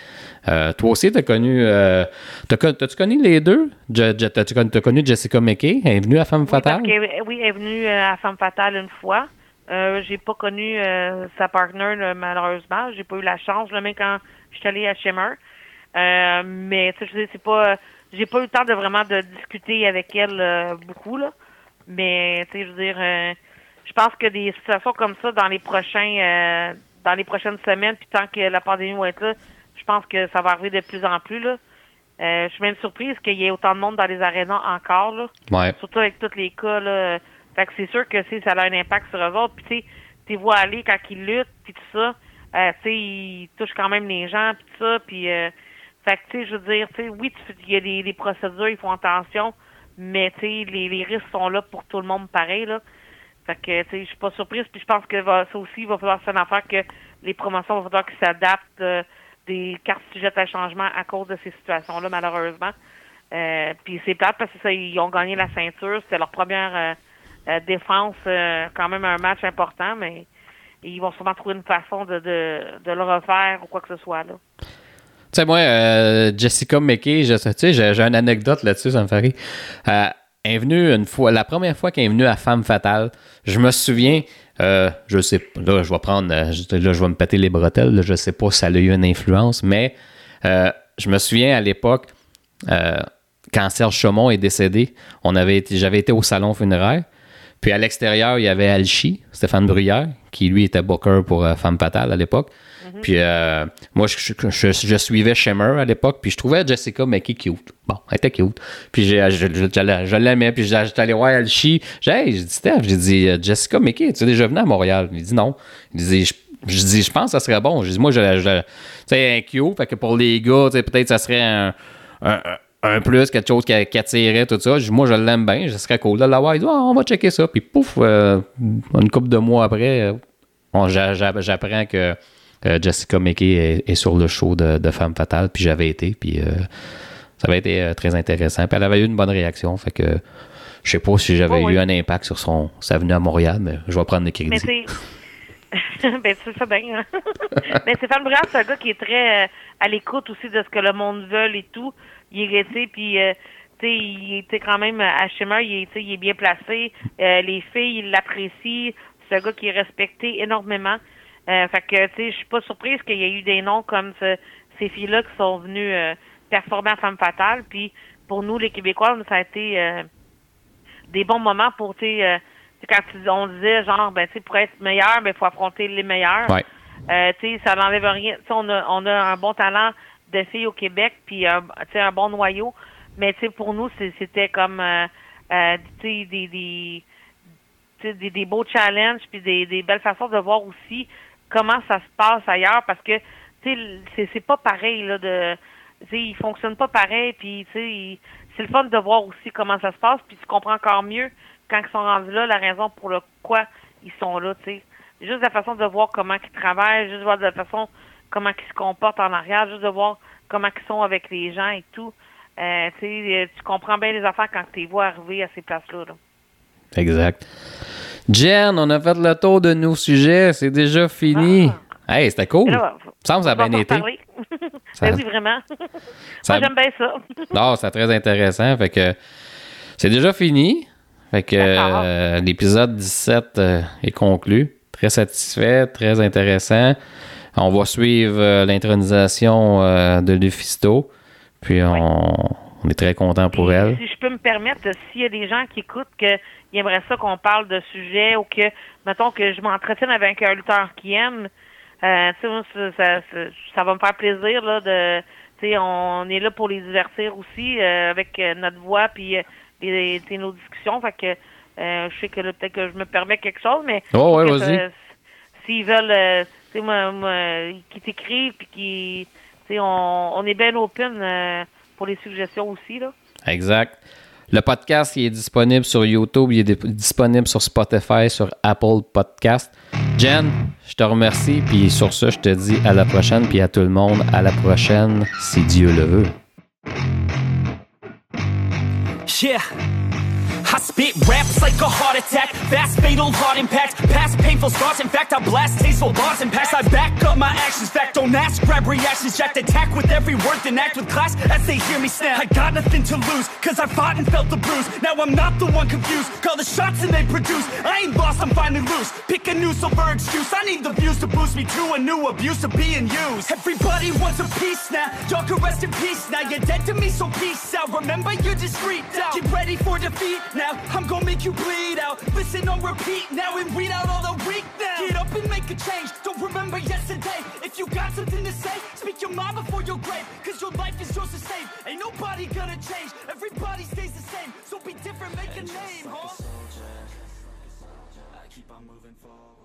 Euh, toi aussi, tu as connu. Euh, T'as-tu connu les deux? T'as-tu connu, connu Jessica McKay? Elle est venue à Femme Fatale? oui, elle est venue à Femme Fatale une fois. Euh, j'ai pas connu sa partner, malheureusement. J'ai pas eu la chance, même quand je suis allée à Shimmer. Euh, mais tu sais, c'est pas. J'ai pas eu le temps de vraiment de discuter avec elle beaucoup, là. Mais tu sais, je veux dire je pense que des situations comme ça dans les prochains dans les prochaines semaines, puis tant que la pandémie va être là, je pense que ça va arriver de plus en plus. Là. Euh, je suis même surprise qu'il y ait autant de monde dans les arénas encore. Là. Surtout avec tous les cas. Là. Fait que c'est sûr que ça a un impact sur eux autres. Puis tu sais, tu vois aller quand ils luttent, puis tout ça. Euh, tu sais, ils touchent quand même les gens, puis tout ça. Puis, euh, fait que tu sais, je veux dire, tu sais, oui, il y a des, procédures, ils font attention, mais tu sais, les, les risques sont là pour tout le monde pareil. Là. Fait que, tu sais, je suis pas surprise. Puis je pense que ça aussi, il va falloir faire une affaire que les promotions vont falloir qu'ils s'adaptent des cartes sujettes à changement à cause de ces situations-là, malheureusement. Euh, puis c'est plate parce que ça, ils ont gagné la ceinture. C'est leur première euh, euh, défense, quand même un match important, mais ils vont sûrement trouver une façon de, de, le refaire ou quoi que ce soit. là. Tu sais, moi, Jessica McKay, j'ai, une anecdote là-dessus, ça me fait rire. elle est venue une fois, la première fois qu'elle est venue à Femme Fatale, je me souviens, euh, je sais là, je vais prendre, euh, là, je vais me péter les bretelles, là, je sais pas si ça a eu une influence, mais euh, je me souviens à l'époque, quand Serge Chaumont est décédé, on avait j'avais été au salon funéraire, puis à l'extérieur, il y avait Alchi, Stéphane Bruyère, qui lui était booker pour Femme Fatale à l'époque. Mhm. Puis euh, moi, je, suivais Shimmer à l'époque, puis je trouvais Jessica McKee cute. Bon, elle était cute. Puis je l'aimais, puis j'étais allé voir Alchi. J'ai dit, Steph, j'ai dit, euh, Jessica McKee, tu es déjà venu à Montréal? Il dit non. Il dit, je, dis, je pense que ça serait bon. Je dis, moi, je, tu sais, un cute, fait que pour les gars, peut-être ça serait un, un, plus, quelque chose qui, attirait, tout ça. moi, je l'aime bien, ce serait cool de l'avoir. Il dit, ah, on va checker ça. Puis pouf, euh, une couple de mois après, j'apprends que euh, Jessica McKay est, sur le show de, de Femme Fatale, puis j'avais été, puis euh, ça avait été euh, très intéressant. Puis elle avait eu une bonne réaction, fait que je sais pas si j'avais eu un impact sur son, sa venue à Montréal, mais je vais prendre le crédit. Mais c'est... *laughs* ben, c'est ça bien. Hein. *laughs* mais Stéphane Bruyère, c'est un gars qui est très à l'écoute aussi de ce que le monde veut et tout. Il est resté, puis il était quand même à Shimmer, il est, il est bien placé. les filles, ils l'apprécient. C'est un gars qui est respecté énormément. Euh, fait que, tu sais, je suis pas surprise qu'il y ait eu des noms comme ces filles-là qui sont venues euh, performer en femme fatale. Puis, pour nous, les Québécois, ça a été euh, des bons moments pour, tu sais, quand on disait, genre, ben, tu sais, pour être meilleur, il ben, faut affronter les meilleurs. Ouais. tu sais, ça n'enlève rien. Tu sais, on a, on a un bon talent de filles au Québec, puis, tu sais, un bon noyau. Mais, tu sais, pour nous, c'était comme, tu sais, des, des des, des, beaux challenges puis des, des belles façons de voir aussi comment ça se passe ailleurs parce que tu sais c'est pas pareil là de ils fonctionnent pas pareil puis tu sais c'est le fun de voir aussi comment ça se passe puis tu comprends encore mieux quand ils sont rendus là la raison pour le quoi ils sont là tu sais. Juste la façon de voir comment ils travaillent juste de voir la façon comment ils se comportent en arrière juste de voir comment ils sont avec les gens et tout. Euh, tu tu comprends bien les affaires quand tu les vois arriver à ces places là. exact Jen, on a fait le tour de nos sujets. C'est déjà fini. Ah. Hey, c'était cool. ça me a bien été. ça... Vas-y, vraiment. Moi, *laughs* j'aime bien ça. non, c'est très intéressant. Fait que c'est déjà fini. Fait que euh, l'épisode 17 euh, est conclu. Très satisfait, très intéressant. On va suivre euh, l'intronisation de Lufisto. Puis on, on, est très content pour elle. Si je peux me permettre, s'il y a des gens qui écoutent que il aimerait ça qu'on parle de sujets ou que, mettons, que je m'entretienne avec un lutteur qui aime. Euh, ça, ça, ça, va me faire plaisir là de on est là pour les divertir aussi euh, avec euh, notre voix puis nos discussions. Fait que je sais que peut-être que je me permets quelque chose, mais oh, ouais, s'ils veulent tu moi, moi, qui t'écrivent puis qui on, on est bien open pour les suggestions aussi là. Exact. Le podcast il est disponible sur YouTube, il est disponible sur Spotify, sur Apple Podcast. Jen, je te remercie, puis sur ce, je te dis à la prochaine, puis à tout le monde, à la prochaine, si Dieu le veut. I spit raps like a heart attack, fast fatal heart impact, past painful scars. In fact, I blast tasteful bars and pass. I back up my actions. Fact, don't ask, grab reactions, jacked attack with every word, then act with class as they hear me snap. I got nothing to lose, cause I fought and felt the bruise. Now I'm not the one confused. Call the shots and they produce. I ain't lost, I'm finally loose. Pick a new silver excuse. I need the views to boost me to a new abuse of being used. Everybody wants a piece now. Y'all can rest in peace now. You're dead to me, so peace out. Remember, you're discreet out. Get ready for defeat now. I'm gonna make you bleed out. Listen on repeat now and read out all the weak now. Get up and make a change. Don't remember yesterday. If you got something to say, speak your mind before your grave. Cause your life is yours to save. Ain't nobody gonna change. Everybody stays the same. So be different, make a name, huh? I keep on moving forward.